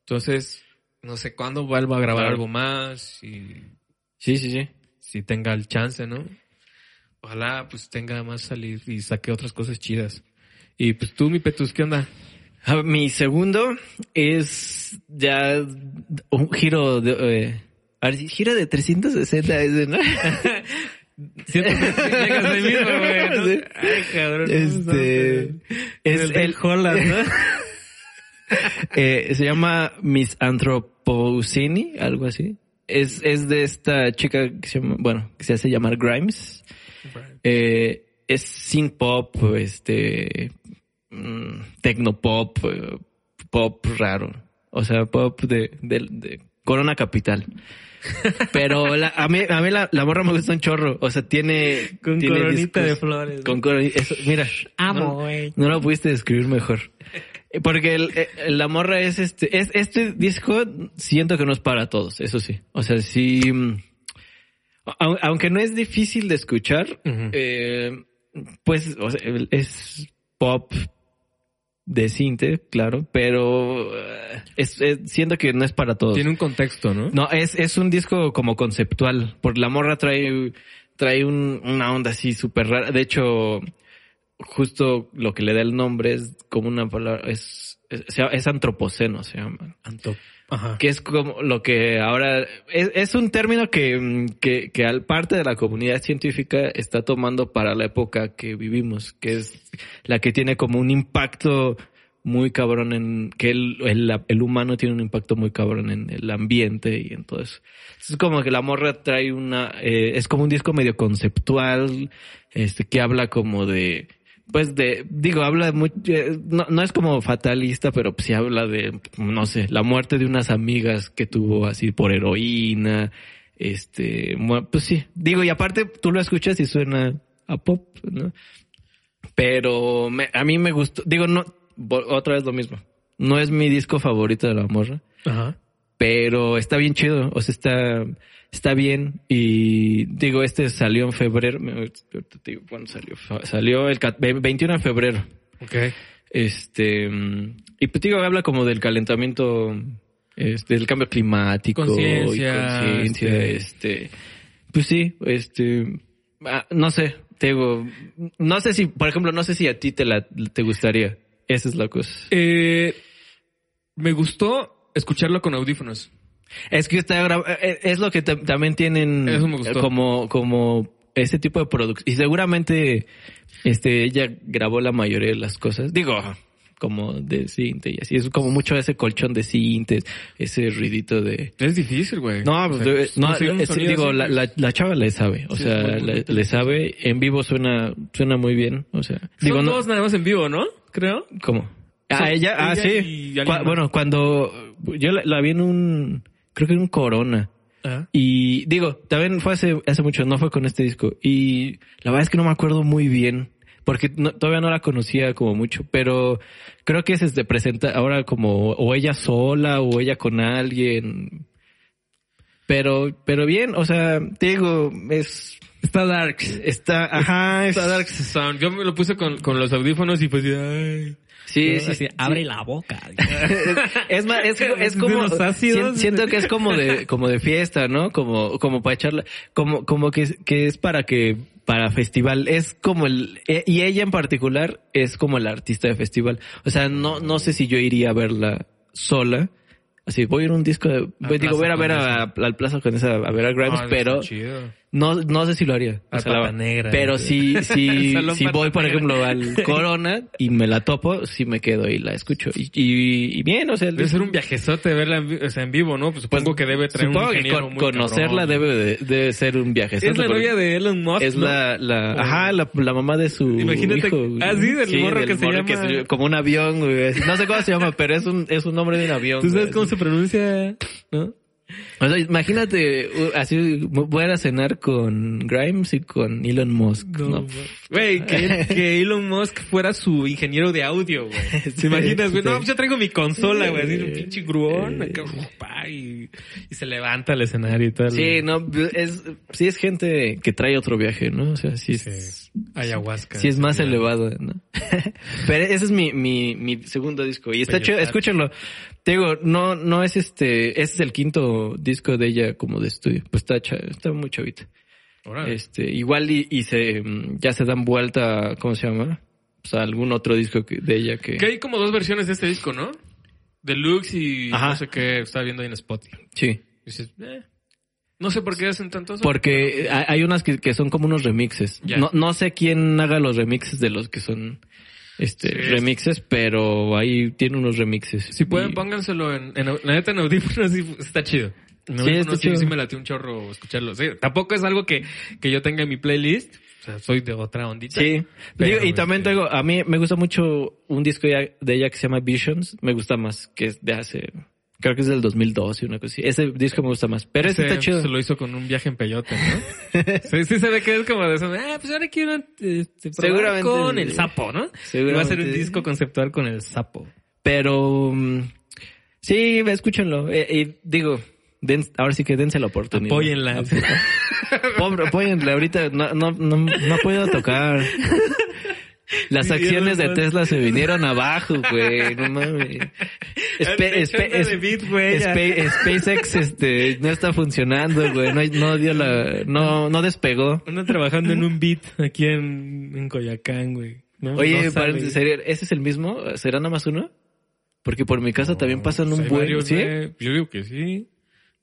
Entonces, no sé cuándo vuelva a grabar Claro. algo más y Sí, sí, sí. si tenga el chance, ¿no? Ojalá pues tenga más salir y saque otras cosas chidas. Y pues tú, mi Petus, ¿qué onda? Mi segundo es ya un giro de... eh, a ver, giro de 360 ese, ¿no? Siento que llegas ahí mismo, güey. ¿no? Sí. Ay, cabrón. Este es el, el Holland, ¿no? eh, se llama Miss Anthropocene, algo así. Es, es de esta chica que se llama, bueno, que se hace llamar Grimes. Eh, es synth pop, este, mm, tecnopop, eh, pop raro. O sea, pop de, de, de Corona Capital. Pero la- a mí, a mí la, la morra me gusta un chorro. O sea, tiene... Con tiene coronita de flores. Con coronita. eso- mira. Amo, no- güey. no lo pudiste describir mejor. Eh, Porque el, eh, la morra es este, es, este disco siento que no es para todos, eso sí. O sea, sí, mm, au- aunque no es difícil de escuchar, eh, pues, o sea, el- es pop de cinte, claro, pero eh, es, es- siento que no es para todos. Tiene un contexto, ¿no? No, es, es un disco como conceptual, porque la morra trae, trae un- una onda así súper rara. De hecho, justo lo que le da el nombre es como una palabra, es, es, antropoceno, se llama. Anto. Ajá. Que es como lo que ahora, es, es un término que, mm, que, que al parte de la comunidad científica está tomando para la época que vivimos, que es la que tiene como un impacto muy cabrón en, que el, el, el humano tiene un impacto muy cabrón en el ambiente y en todo eso. Es como que la morra trae una, eh, es como un disco medio conceptual, este, que habla como de, pues de, digo, habla de mucho, eh, no, no es como fatalista, pero pues sí habla de, no sé, la muerte de unas amigas que tuvo así por heroína, este, pues sí, digo, y aparte tú lo escuchas y suena a pop, ¿no? Pero me- a mí me gustó, digo, no, otra vez lo mismo, no es mi disco favorito de la morra, Ajá. pero está bien chido, o sea, está, está bien y digo, este salió en febrero, cuándo salió, salió el cat- ve- 21 de febrero, Ok. este, mm, y pues digo, habla como del calentamiento, este, del cambio climático Conciencia, conciencia, este, pues sí, este, ah, no sé, te digo, no sé si, por ejemplo, no sé si a ti te la, te gustaría, esa es la cosa. Eh, me gustó escucharlo con audífonos. Es que está gra- eh, es lo que tam- también tienen como como este tipo de productos y seguramente este ella grabó la mayoría de las cosas. Digo, como de cinte y así es como mucho ese colchón de cintes, ese ruidito de Es difícil, güey. no, O pues, sea, de- no, conseguir un es- digo, así, la, la, la chava le sabe, o Sí, sea, le, sabe, en vivo suena, suena muy bien, o sea, digo, Son no, dos nada más en vivo, ¿no? Creo. ¿Cómo? Ah, ella, ah, sí. bueno, cuando yo la, la vi en un, creo que en un Corona. Ajá. Y digo, también fue hace, hace mucho, no fue con este disco. Y la verdad es que no me acuerdo muy bien, porque no- todavía no la conocía como mucho, pero creo que se presenta ahora como o ella sola o ella con alguien. Pero, pero bien, o sea, te digo, es, Está dark. está, ajá, es, Está dark sound. Yo me lo puse con, con los audífonos y pues ay. Sí, sí, Así, sí. abre la boca. es más, es, es como ácidos. siento que es como de como de fiesta, ¿no? Como como para echarla, como como que es- que es para que para festival. Es como el, eh, y ella en particular es como el artista de festival. O sea, no, no sé si yo iría a verla sola. Así, voy a ir a un disco de, voy, digo, voy a ir a ver a, al Plaza con esa, a ver a Grimes, Ah, pero. No, no sé si lo haría. Al O sea, la- Pata Negra. Pero sí, sí, Salón si Pata voy, por Negra. ejemplo, al Corona y me la topo, sí me quedo y la escucho. Y, y, y bien, o sea, Debe ser un viajezote verla en, vi- o sea, en vivo, ¿no? Pues supongo que debe traer supongo un que ingeniero con- muy conocerla cabrón. debe de, debe ser un viaje. Es la novia de Elon Musk, Es ¿no? la, la, ajá, la, la mamá de su Imagínate- hijo. ah, sí, del morro que se llama- como un avión, güey. No sé cómo se llama, pero es un, es un nombre de un avión. ¿Tú sabes güey. cómo se pronuncia? ¿No? O sea, imagínate, así, voy a cenar con Grimes y con Elon Musk. No, Güey, que, que Elon Musk fuera su ingeniero de audio, güey. ¿Te Sí, imaginas, güey? sí. No, pues yo traigo mi consola, güey. Así un pinche gruón. acá, y, y se levanta al escenario y tal. Sí, no, es, sí es gente que trae otro viaje, ¿no? O sea, sí es, Sí. Ayahuasca. sí es más elevado, ¿no? Pero ese es mi, mi, mi segundo disco y está chido, escúchenlo. Te digo, no, no es este, este es el quinto disco de ella como de estudio. Pues está, está muy chavita. Órale. Este, igual y, y se, mm, ya se dan vuelta, ¿cómo se llama? O sea, algún otro disco que- de ella que... Que hay como dos versiones de este disco, ¿no? Deluxe y Ajá. no sé qué estaba viendo ahí en Spotify. Sí. Dices, eh, no sé por qué hacen tantos. Porque hay hay unas que, que son como unos remixes. No, no sé quién haga los remixes de los que son este Sí. remixes, pero ahí tiene unos remixes. Si pueden, Y- pónganselo en, en, la neta en audífonos, sí, está chido. En Sí, está sí, chido. sí me latió un chorro escucharlo. Sí, tampoco es algo que, que yo tenga en mi playlist. O sea, soy de otra ondita. Sí. Pero, Digo, y también este, tengo, a mí me gusta mucho un disco de ella que se llama Visions. Me gusta más, que es de hace, creo que es del 2012, una cosa así. Ese disco me gusta más. Pero ese ese está chido. Se lo hizo con un viaje en peyote, ¿no? sí, sí se ve que es como de eso. Ah, pues ahora quiero probar Seguramente con el sapo, ¿no? Seguramente Y va a ser un disco conceptual con el sapo. Pero mm, sí, escúchenlo. Eh, y digo, den- ahora sí que dense la oportunidad. Apóyenla. Pobre, apóyenle, ahorita no, no, no, no ha podido tocar. Las acciones de. Tesla se vinieron abajo, güey. No mames. Espe- espe- Bit, espe- SpaceX este, no está funcionando, güey. No, no dio la, no, no despegó. Ando trabajando en un beat aquí en, en Coyacán, güey. No, Oye, para-. ¿sería- ¿ese es el mismo? ¿Será nada más uno? Porque por mi casa también pasan Pues un buen, varios, ¿sí? Yo digo que sí.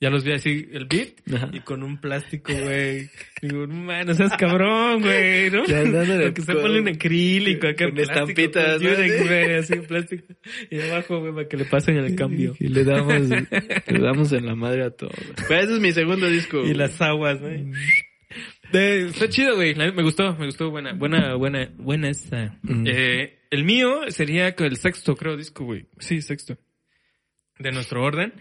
Ya los vi así, el beat, Ajá. y con un plástico, güey. Digo, man, no seas cabrón, güey, ¿no? Ya Porque se pone en acrílico, acá con plástico, estampitas, güey, así en plástico. Y abajo, güey, para que le pasen el cambio. Y le damos, le damos en la madre a todo. Pero ese es mi segundo disco. Y las aguas. De- está chido, güey. Me gustó, me gustó. Buena, buena, buena, buena esta. Mm. Eh, el mío sería el sexto, creo, disco, güey. Sí, sexto. De nuestro orden.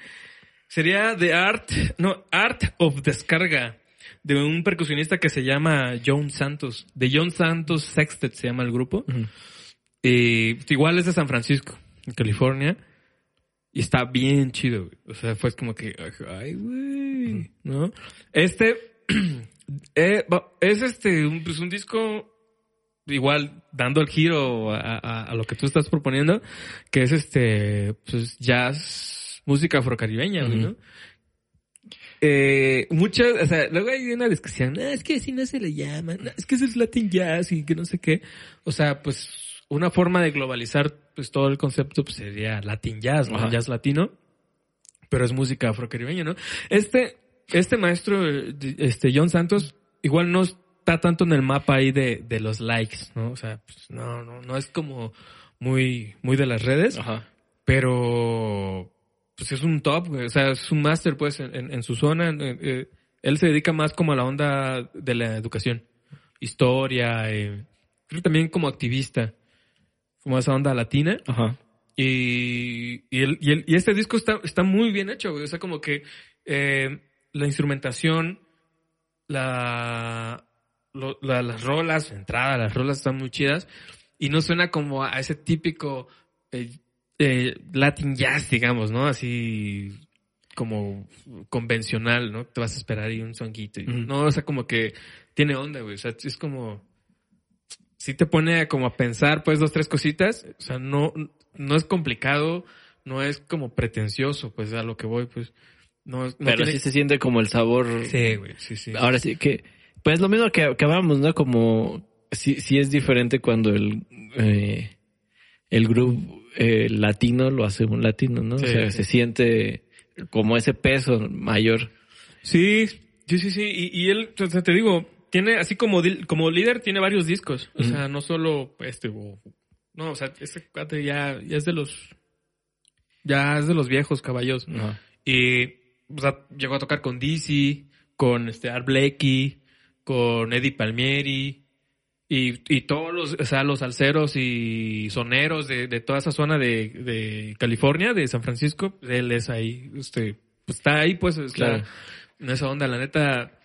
Sería The Art, no, Art of Descarga. De un percusionista que se llama John Santos. De John Santos Sextet se llama el grupo. Y igual es de San Francisco, en California. Y está bien chido, güey. O sea, fue como que, ay, güey, ¿no? Este, eh, es este, un, pues un disco igual dando el giro a, a- a lo que tú estás proponiendo, que es este, pues jazz, música afrocaribeña, ¿no? Eh, muchas, o sea, luego hay una discusión, "No, es que así no se le llama, no, es que eso es Latin Jazz y que no sé qué. O sea, pues una forma de globalizar pues todo el concepto pues, sería Latin Jazz, ¿no? Ajá. Jazz latino, pero es música afrocaribeña, ¿no? Este, este maestro, eh, este John Santos, igual no está tanto en el mapa ahí de, de los likes, ¿no? O sea, pues, no, no, no es como muy, muy de las redes Ajá. pero pues es un top, güey. o sea, es un máster pues en, en- en su zona. eh, él se dedica más como a la onda de la educación, historia, eh, creo que también como activista, como esa onda latina. Ajá. Y, y, el- y el- y este disco está, está muy bien hecho, güey. O sea, como que eh, la instrumentación, la, lo- la- las rolas, la entrada, las rolas están muy chidas. Y no suena como a ese típico eh, eh, Latin jazz, digamos, ¿no? Así como convencional, ¿no? Te vas a esperar ahí un songuito. y-. No, o sea, como que tiene onda, güey. O sea, es como sí te pone como a pensar pues dos, tres cositas. O sea, no, no es complicado, no es como pretencioso, pues a lo que voy, pues. No, no Pero tiene- sí se siente como el sabor. Sí, güey, sí, sí. Ahora sí que Pues lo mismo que, hablábamos, ¿no? Como sí, sí es diferente cuando el, eh, el grupo eh, latino lo hace un latino, ¿no? Sí. O sea, se siente como ese peso mayor. Sí, sí, sí, sí. Y, y él, o sea, te digo, tiene, así como, como líder, tiene varios discos. O sea, no solo este, o- no, o sea, este cuate ya, ya es de los, ya es de los viejos caballos. Y, o sea, llegó a tocar con Dizzy, con este Art Blakey, con Eddie Palmieri. Y, y todos los, o sea, los alceros y soneros de, de toda esa zona de, de California, de San Francisco, él es ahí, este, pues está ahí, pues, está Claro. en esa onda, la neta,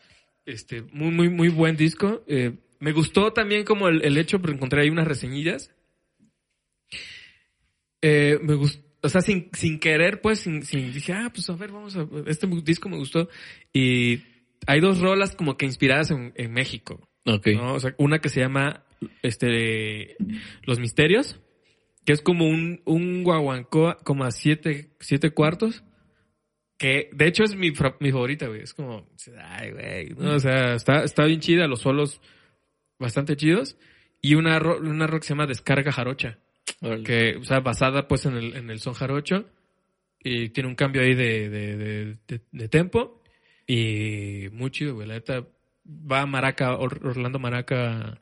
este, muy, muy, muy buen disco. Eh, me gustó también como el, el hecho, porque encontré ahí unas reseñillas. Eh, me gustó, o sea, sin, sin querer, pues, sin, sin, dije, ah, pues a ver, vamos a, este disco me gustó. Y hay dos rolas como que inspiradas en, en México. Ok. ¿no? O sea, una que se llama este Los Misterios, que es como un, un guaguancó como a siete, siete cuartos. Que de hecho es mi, mi favorita, güey. Es como, ay, güey. ¿no? O sea, está, está bien chida, los solos bastante chidos. Y una, una rock que se llama Descarga Jarocha. Que, o sea, basada pues en el, en el son jarocho. Y tiene un cambio ahí de, de, de, de- de tempo. Y muy chido, güey. La neta, va Maraca, Or- Orlando Maraca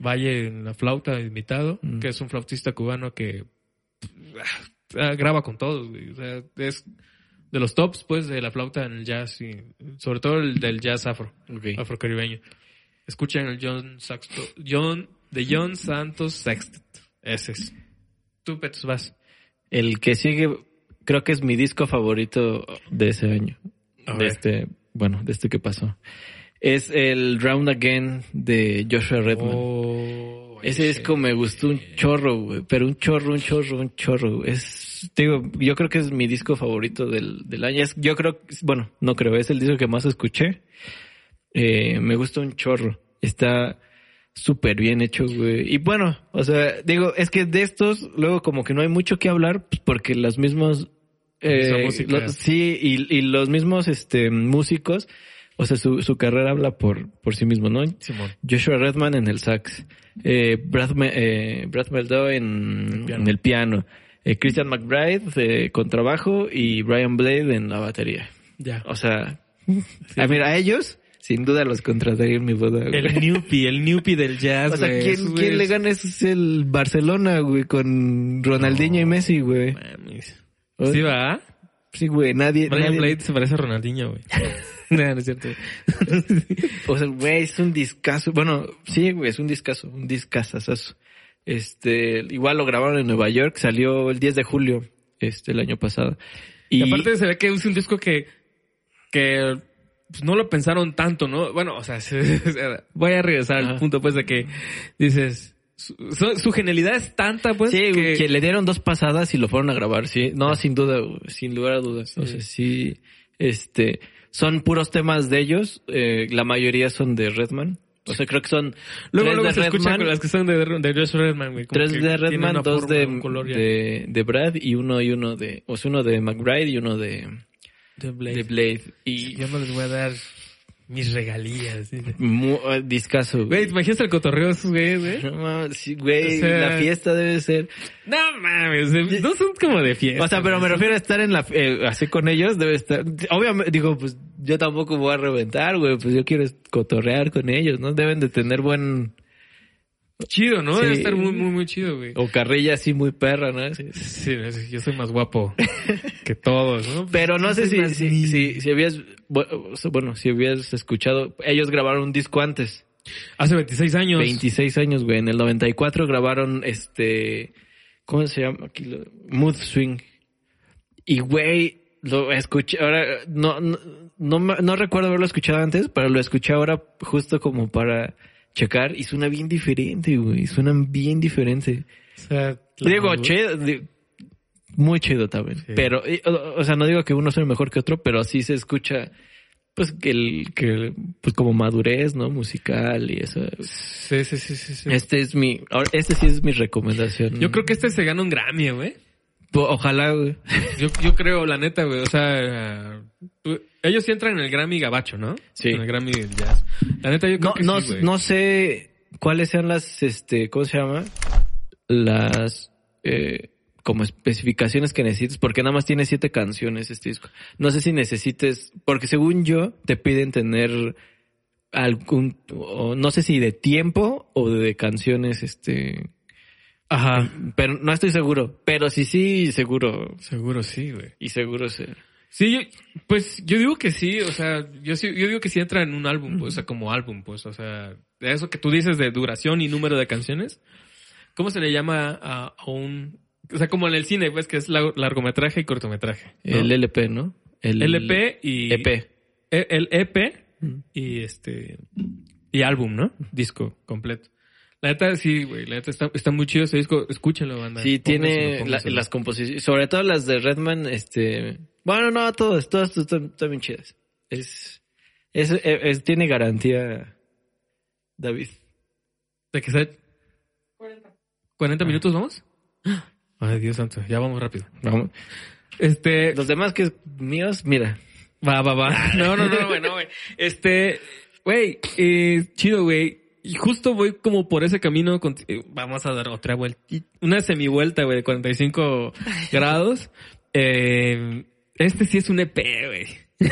Valle en la flauta invitado, Mm. que es un flautista cubano que ah, graba con todos, güey. O sea, es de los tops, pues, de la flauta en el jazz y sobre todo el del jazz afro, Ok. afrocaribeño. Escuchen el John Saxto, John, de John Santos Sextet. Ese es. Tú, Pets, vas. El que sigue, creo que es mi disco favorito de ese año. De este, bueno, de este que pasó. Es el Round Again de Joshua Redman. Oh, Ese disco me gustó un chorro, güey. Pero un chorro, un chorro, un chorro. Es, te digo, yo creo que es mi disco favorito del, del año. Es- yo creo, bueno, no creo, es el disco que más escuché. Eh, me gusta un chorro. Está súper bien hecho, güey. Y bueno, o sea, digo, es que de estos, luego como que no hay mucho que hablar, pues, porque los mismos, eh, los- sí, y, y los mismos, este, músicos, o sea, su, su carrera habla por, por sí mismo, ¿no? Simón. Joshua Redman en el sax, eh, Brad, eh, Brad en, El piano. en el piano, eh, Christian McBride eh, con trabajo y Brian Blade en la batería. Ya. O sea, a ver, a ellos sin duda los contrataría en mi boda. güey. El Newpie, el Newpie del jazz, o sea. ¿quién, quién le gana? Es el Barcelona, güey, con Ronaldinho y Messi, güey. Mames. O- ¿Sí va? Sí, güey, nadie... Brian nadie- Blade se parece a Ronaldinho, güey. no, no es cierto. O sea, güey, es un discazo. Bueno, sí, güey, es un discazo, un discazazazo. Este, igual lo grabaron en Nueva York, salió el 10 de julio, este, el año pasado. Y, Y, aparte se ve que es un disco que, que pues, no lo pensaron tanto, ¿no? Bueno, o sea, se- voy a regresar al punto pues de que dices, su, su- su genialidad es tanta pues sí, que, que le dieron dos pasadas y lo fueron a grabar, sí. No, sin duda, sin lugar a dudas. O sea, sí, este, son puros temas de ellos, eh, la mayoría son de Redman. O sea, creo que son luego, tres luego de se Redman, con las que son de, de Josh Redman, güey. tres de Redman, dos de, de, de Brad y uno y uno de, o sea, uno de McBride y uno de, De Blade. de Blade. Y Y yo no les voy a dar mis regalías. eh, discazo. Güey, Güey. ¿te imaginas el cotorreo de esos güeyes, güey? No mames, sí, güey, O sea- la fiesta debe ser. No mames, no son como de fiesta. O sea, pero me refiero a estar en la, eh, así con ellos, debe estar. Obviamente, digo, pues yo tampoco voy a reventar, güey, pues yo quiero cotorrear con ellos, ¿no? Deben de tener buen. Chido, ¿no? Sí. Debe estar muy, muy, muy chido, güey. O carrilla así muy perra, ¿no? Sí. Yo soy más guapo que todos, ¿no? Pero no sé si, si, si, si habías, bueno, si habías escuchado, ellos grabaron un disco antes. Hace 26 años. 26 años, güey. En el 94 grabaron este. ¿Cómo se llama? Aquí lo- Mood Swing. Y, güey, lo escuché. Ahora, no, no, no, no recuerdo haberlo escuchado antes, pero lo escuché ahora justo como para checar. Y suena bien diferente, güey. Suenan bien diferente. O sea, Digo, chido. di- Muy chido también. Sí. Pero, y, o, o sea, no digo que uno sea mejor que otro, pero sí se escucha. Pues que el, que, pues como madurez, ¿no? Musical y eso. Sí, sí, sí, sí. sí. Este es mi, ahora, este sí es mi recomendación. Yo creo que este se gana un Grammy, güey. Ojalá, güey. Yo, yo creo, la neta, güey. O sea, tú- ellos sí entran en el Grammy Gabacho, ¿no? Sí. En el Grammy del Jazz. La neta, yo creo No, que no, sí, güey. no sé cuáles sean las, este, ¿cómo se llama? Las, eh, como especificaciones que necesites, porque nada más tiene siete canciones este disco. No sé si necesites, porque según yo, te piden tener algún, no sé si de tiempo o de canciones, este, Ajá. pero no estoy seguro, pero sí, sí, seguro, Seguro sí, güey. y seguro sí. Sí, yo- pues yo digo que sí, o sea, yo sí, yo digo que sí entra en un álbum, pues, o sea, como álbum, pues, o sea, eso que tú dices de duración y número de canciones, ¿cómo se le llama a, a un, o sea, como en el cine, pues, que es la- largometraje y cortometraje? ¿no? El LP, ¿no? El LP y EP. E- el EP y este y álbum, ¿no? Disco completo. La neta sí, güey, la neta está, está muy chido ese disco, escúchenlo, banda. Sí, tiene la- las composiciones, sobre todo las de Redman, este, bueno, no, todas, todas están, están bien chidas. Es, es, es- es- tiene garantía, David. ¿De que sea 40 minutos vamos? Ay, Dios santo, ya vamos rápido. Vamos. Este, Los demás que míos, mira. va, va, va. No, no, no, güey, no, güey. Este, güey, eh, chido, güey. Y justo voy como por ese camino. con- eh, vamos a dar otra vuelta. Una semivuelta, güey, de 45 grados. Eh, este sí es un EP, güey.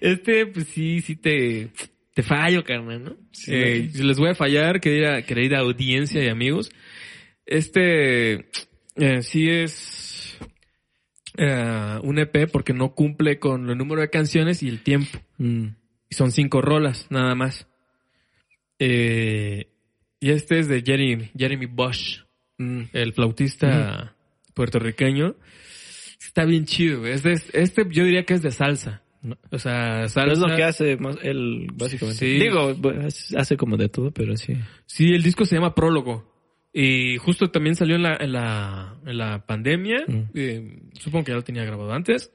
este, pues sí, sí te, te fallo, carnal, ¿no? Eh, les voy a fallar, querida, querida audiencia y amigos. Este, eh, sí es eh, un EP porque no cumple con el número de canciones y el tiempo. Mm. Y son cinco rolas, nada más. Eh, y este es de Jeremy, Jeremy Bosch, Mm. el flautista puertorriqueño. Está bien chido, güey. Este, es- este yo diría que es de salsa. ¿no? O sea, salsa. Es lo que hace más él, básicamente. Sí. Digo, bueno, hace como de todo, pero sí. Sí, el disco se llama Prólogo. Y justo también salió en la, en la, en la pandemia. Mm. Eh, supongo que ya lo tenía grabado antes.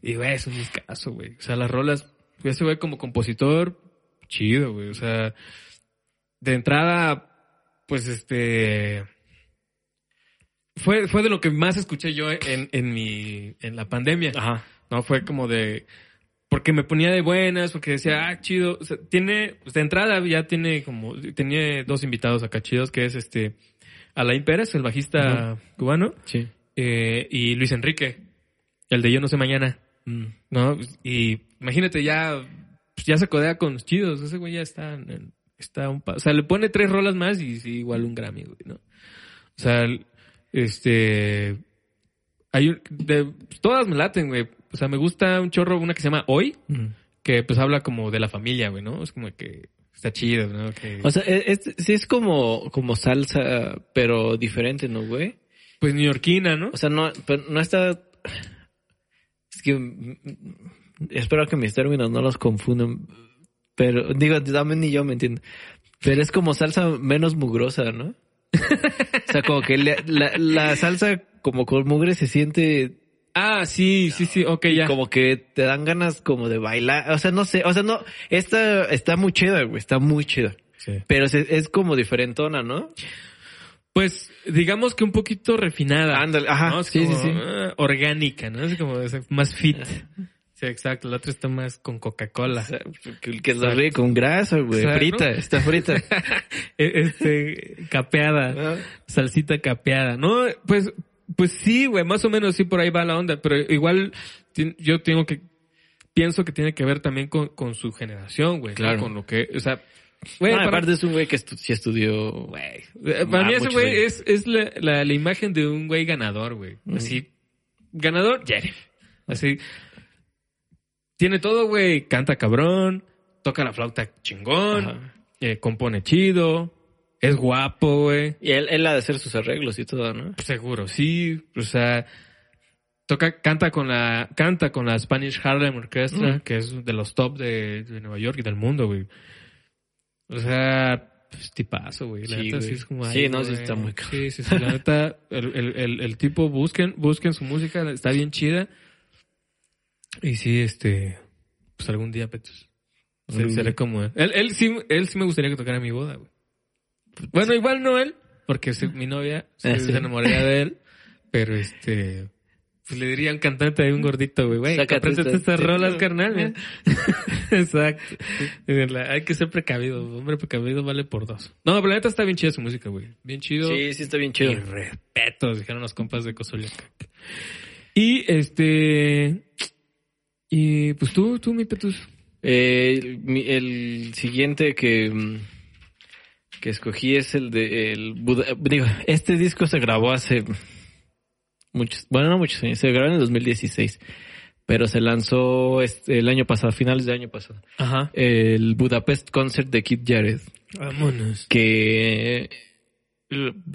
Y, güey, es un discazo, güey. O sea, las rolas, ese güey como compositor, chido, güey. O sea, de entrada, pues este... Fue, fue de lo que más escuché yo en, en mi, en la pandemia. Ajá. No, fue como de... Porque me ponía de buenas, porque decía, ah, chido. O sea, tiene, pues de entrada ya tiene como, tenía dos invitados acá chidos, que es este, Alain Pérez, el bajista cubano, Sí. eh, y Luis Enrique, el de Yo No sé mañana, Mm. ¿no? Y imagínate ya, pues ya se codea con los chidos, ese güey ya está, en- está un pa- o sea, le pone tres rolas más y sí, igual un Grammy, güey, ¿no? O sea, este, hay, un- de, todas me laten, güey. O sea, me gusta un chorro, una que se llama Hoy, que pues habla como de la familia, güey, ¿no? Es como que está chido, ¿no? Que, O sea, es, es- sí es como, como salsa, pero diferente, ¿no, güey? pues neoyorquina, ¿no? O sea, no, pero no está. Es que espero que mis términos no los confundan. Pero, digo, también ni yo me entiendo. Pero es como salsa menos mugrosa, ¿no? O sea, como que la, la salsa como con mugre se siente Ah, sí, sí, sí, ok, ya. como que te dan ganas como de bailar. O sea, no sé. O sea, no. Esta está muy chida, güey. Está muy chida. Sí. Pero se- es como diferentona, ¿no? Pues digamos que un poquito refinada. Ándale, ajá, sí, sí, como, sí. ah, orgánica, ¿no? Es como es más fit. Sí, exacto. La otra está más con Coca-Cola. O sea, que, que lo ríe con grasa, güey. Exacto. Frita, está frita. E- este, capeada. Ah. Salsita capeada. No, pues, pues sí, güey, más o menos sí por ahí va la onda, pero igual yo tengo que, pienso que tiene que ver también con, con su generación, güey. ¿no? Claro. Con lo que, o sea, güey, No, para, aparte es un güey que estu- sí estudió, güey. eh, para mí ese güey es, es la, la, la imagen de un güey ganador, güey. Así, ganador, Jerry. Así, tiene todo, güey, canta cabrón, toca la flauta chingón, eh, compone chido, es guapo, güey. Y él, él ha de hacer sus arreglos y todo, ¿no? Seguro, sí. O sea, toca, canta con la, canta con la Spanish Harlem Orchestra, Mm. que es de los top de, de Nueva York y del mundo, güey. O sea, pues tipazo, güey. La Sí, neta güey. sí es como Sí, ay, no, sí está muy. Sí, sí, sí. La neta, el, el, el, el tipo, busquen, busquen su música, está bien chida. Y sí, este, pues algún día, Petus. Se- día. como él. Él, él sí, él sí me gustaría que tocara mi boda, güey. Bueno, igual no él, porque si mi novia se, Ah, sí. se enamoraría de él. Pero este. Pues le diría al cantante de un gordito, güey, güey, Sácate apréndete estas- rolas, carnal. Exacto. Hay que ser precavido. Hombre precavido vale por dos. No, pero la neta está bien chida su música, güey. Bien chido. Sí, sí está bien Y chido. respetos, dijeron los compas de Cozoleacac. Y este. Y pues tú, tú, mi Petus. Eh, el siguiente que, mm, que escogí es el de el Buda- digo, este disco se grabó hace muchos, bueno, no muchos años, se grabó en el 2016, pero se lanzó este- el año pasado, finales del año pasado, Ajá. el Budapest Concert de Kid Jared, Vámonos. que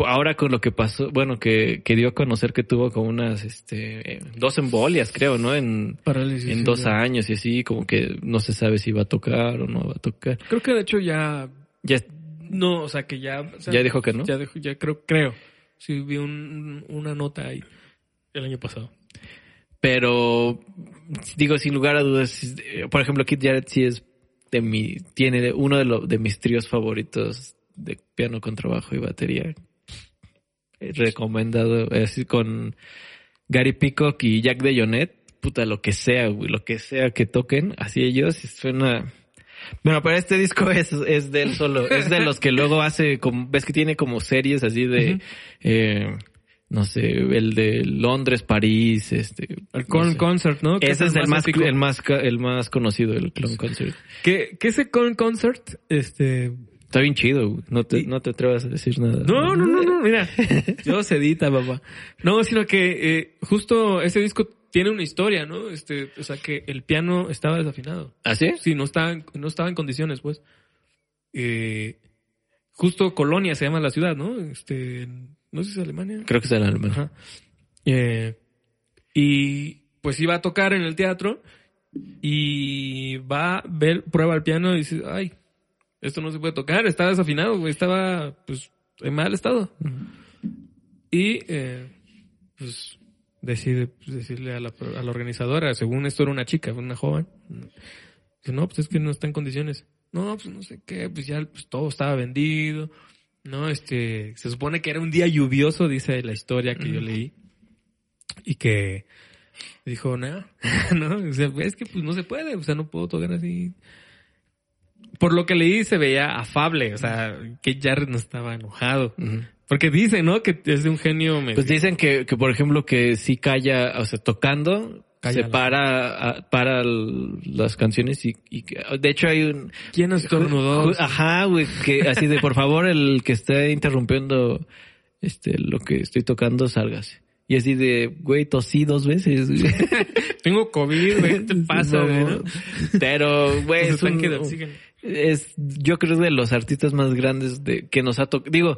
ahora con lo que pasó, bueno, que, que dio a conocer que tuvo como unas, este, dos embolias, creo, ¿no? En, Parálisis. en dos ya. años y así, como que no se sabe si va a tocar o no va a tocar. Creo que de hecho ya. Ya, No, o sea que ya. o sea, ya dijo que no. Ya dijo, ya creo, creo. Sí, vi un- una nota ahí el año pasado. Pero, digo, sin lugar a dudas, eh, por ejemplo, Kid Jarrett sí es de mi, tiene uno de, los de mis tríos favoritos de piano con trabajo y batería. Eh, Recomendado, así con Gary Peacock y Jack DeJohnette. Puta, lo que sea, güey, lo que sea que toquen, así ellos, suena... Bueno, pero este disco es, es de él solo. Es de los que luego hace, como, ves que tiene como series así de, eh, no sé, el de Londres, París, este. El no sé. Concert, ¿no? Ese es el más, el más, el más conocido, el Clone Concert. Que, que ese Con Concert, este. Está bien chido, güey. No te, no te atrevas a decir nada. No, no, no, no, mira. Yo sedita, papá. No, sino que eh, justo ese disco tiene una historia, ¿no? Este, o sea que el piano estaba desafinado. ¿Ah, sí? Sí, no estaba, en- no estaba en condiciones, pues. Eh, justo Colonia se llama la ciudad, ¿no? Este, no sé si es Alemania. Creo que es el alemán. Ajá. Eh, y pues iba a tocar en el teatro y va a ver, prueba el piano y dice, ay, esto no se puede tocar, estaba desafinado, güey, estaba pues en mal estado. Y eh, pues decide pues, decirle a la, a la organizadora, según esto era una chica, una joven, dice, no, pues es que no está en condiciones. No, pues no sé qué, pues ya pues, todo estaba vendido. No, este, se supone que era un día lluvioso, dice la historia que yo leí. Y que dijo, no, no, o sea, es que pues no se puede, o sea, no puedo tocar así. Por lo que leí se veía afable, o sea, que Jared no estaba enojado. Porque dice, ¿no? Que es de un genio medio- Pues dicen que, que, por ejemplo, que si calla, o sea, tocando, se para, a- para las canciones y, y de hecho hay un... ¿Quién estornudó? Ajá, güey, que así de por favor el que esté interrumpiendo este lo que estoy tocando, sálgase. Y así de, güey, tosí dos veces. Tengo COVID, güey, ¿qué te pasa, güey? no? Pero, güey, es, un-. Es, yo creo de los artistas más grandes de que nos ha tocado. Digo,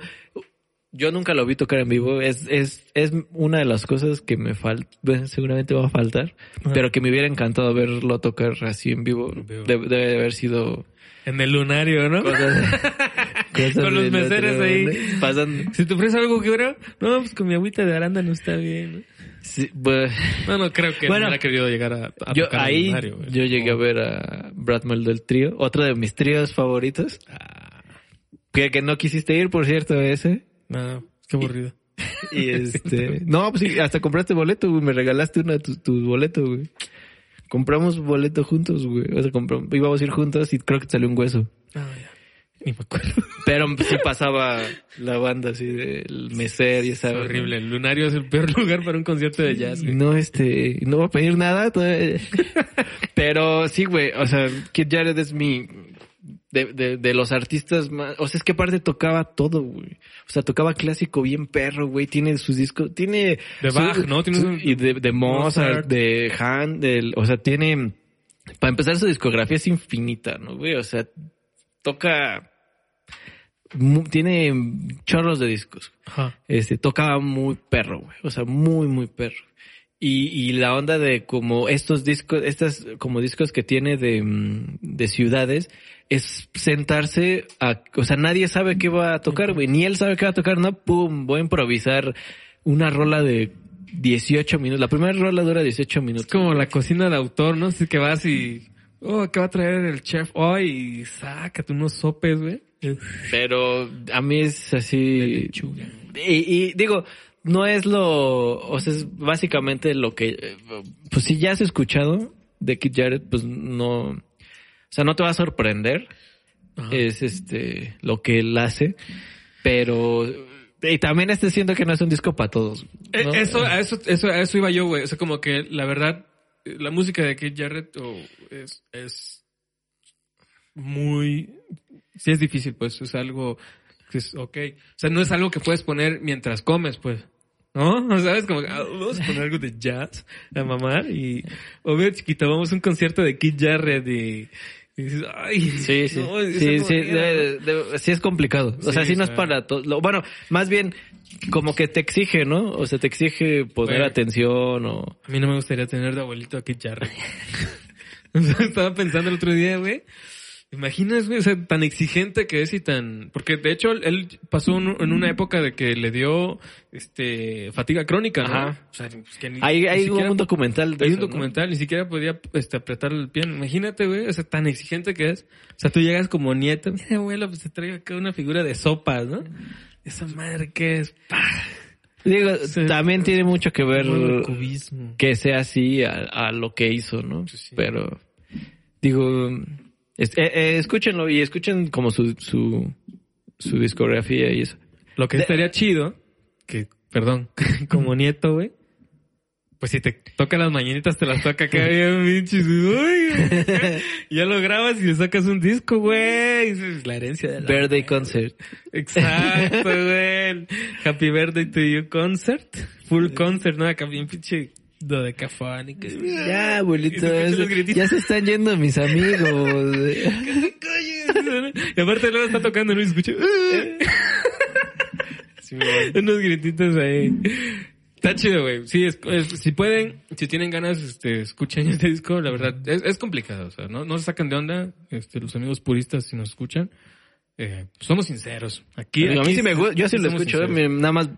yo nunca lo vi tocar en vivo. Es, es, es una de las cosas que me falta, seguramente va a faltar, Ajá. pero que me hubiera encantado verlo tocar así en vivo. vivo. Debe, debe de haber sido En el lunario, ¿no? cosas, cosas Con los meseros ahí. Pasando. Si te ofrece algo que no, pues con mi agüita de arándano está bien. ¿no? Sí, No, no creo que Bueno, hubiera querido llegar a, a yo tocar ahí yo llegué a ver a Brad Mel del trío, otro de mis tríos favoritos. Ah, Que, que no quisiste ir, por cierto, ese. no, qué aburrido. Y este, no, pues sí, hasta compraste boleto, güey, me regalaste uno de tus boletos, güey. Compramos boleto juntos, güey. O sea, compramos, íbamos a ir juntos y creo que salió un hueso. Ah, ya. Ni me acuerdo. Pero sí pasaba la banda así del meser y Es esa horrible. El lunario es el peor lugar para un concierto de jazz. güey. No, este, no va a pedir nada. todavía. Pero sí, güey, o sea, Kid Jared es mi, de, de, de los artistas más, o sea, es que aparte tocaba todo, güey. O sea, tocaba clásico bien perro, güey. Tiene sus discos, tiene... De su- Bach, ¿no? Tiene su- y de, de Mozart, Mozart. de Handel, o sea, tiene, para empezar su discografía es infinita, ¿no, güey? O sea, toca, tiene chorros de discos. Ajá. Este, tocaba muy perro, güey. O sea, muy, muy perro. Y, y la onda de como estos discos, estas como discos que tiene de, mm, de ciudades, es sentarse a, o sea, nadie sabe qué va a tocar, güey. Ni él sabe qué va a tocar, no, pum, voy a improvisar una rola de 18 minutos. La primera rola dura 18 minutos. Es como la cocina de autor, ¿no? Así que vas y... Oh, ¿qué va a traer el chef hoy? Y sácate unos sopes, güey. Pero a mí es así. Y, y digo, no es lo, o sea, es básicamente lo que, eh, pues si ya has escuchado de Kid Jarrett, pues no, o sea, no te va a sorprender. Ajá. Es este, lo que él hace, pero, y también este siento que no es un disco para todos. Eh, ¿no? Eso, a eso, eso, a eso iba yo, güey. O sea, como que la verdad, la música de Keith Jarrett oh, es, es muy, sí es difícil, pues, es algo es ok. O sea, no es algo que puedes poner mientras comes, pues. ¿No? O ¿Sabes? Como, ah, vamos a poner algo de jazz a mamar y, obvio, chiquito, vamos a un concierto de Keith Jarrett y, y dices, ay, Sí, sí. no, sí, sí, de- de- sí es complicado. O sea, Sí, no es para todo. Bueno, más bien como que te exige, ¿no? O sea, te exige poner atención o... A mí no me gustaría tener de abuelito a Keith Jarrett. O sea, Estaba pensando el otro día, güey. Imaginas, güey, o sea, tan exigente que es y tan... Porque de hecho él pasó un- en una época de que le dio este fatiga crónica, ¿no? Ajá. O sea, pues que ni- Hay, ni hay siquiera- un documental de Hay un documental, ni siquiera podía este, apretar el pie. Imagínate, güey, o sea, tan exigente que es. O sea, tú llegas como nieto, mira, abuelo, pues te traigo acá una figura de sopas, ¿no? Esa madre que es... ¡pah! Digo, Sí. también tiene mucho que ver que sea así a, a lo que hizo, ¿no? Sí, sí. Pero, digo, es- eh, eh, escúchenlo y escuchen como su, su, su discografía y eso. Lo que De- estaría chido, que, perdón, como nieto, güey, pues si te toca las mañanitas, te las toca acá bien ya lo grabas y le sacas un disco, güey. Es la herencia de la... Birthday Concert. Exacto, güey. Happy Birthday to You concert. Full concert, ¿no? Acá bien pinche dodecafónica. Ya, Y abuelito, ya se están yendo mis amigos. Y aparte luego está tocando y escucha. Unos grititos ahí. Está chido, güey. Sí, es, es- si pueden, si tienen ganas, este, escuchen este disco. La verdad, es, es complicado. O sea, no, no se sacan de onda. Este, los amigos puristas, si nos escuchan, eh, somos sinceros. Aquí, Digo, a mí aquí sí me gusta, yo sí lo escucho, eh, nada más.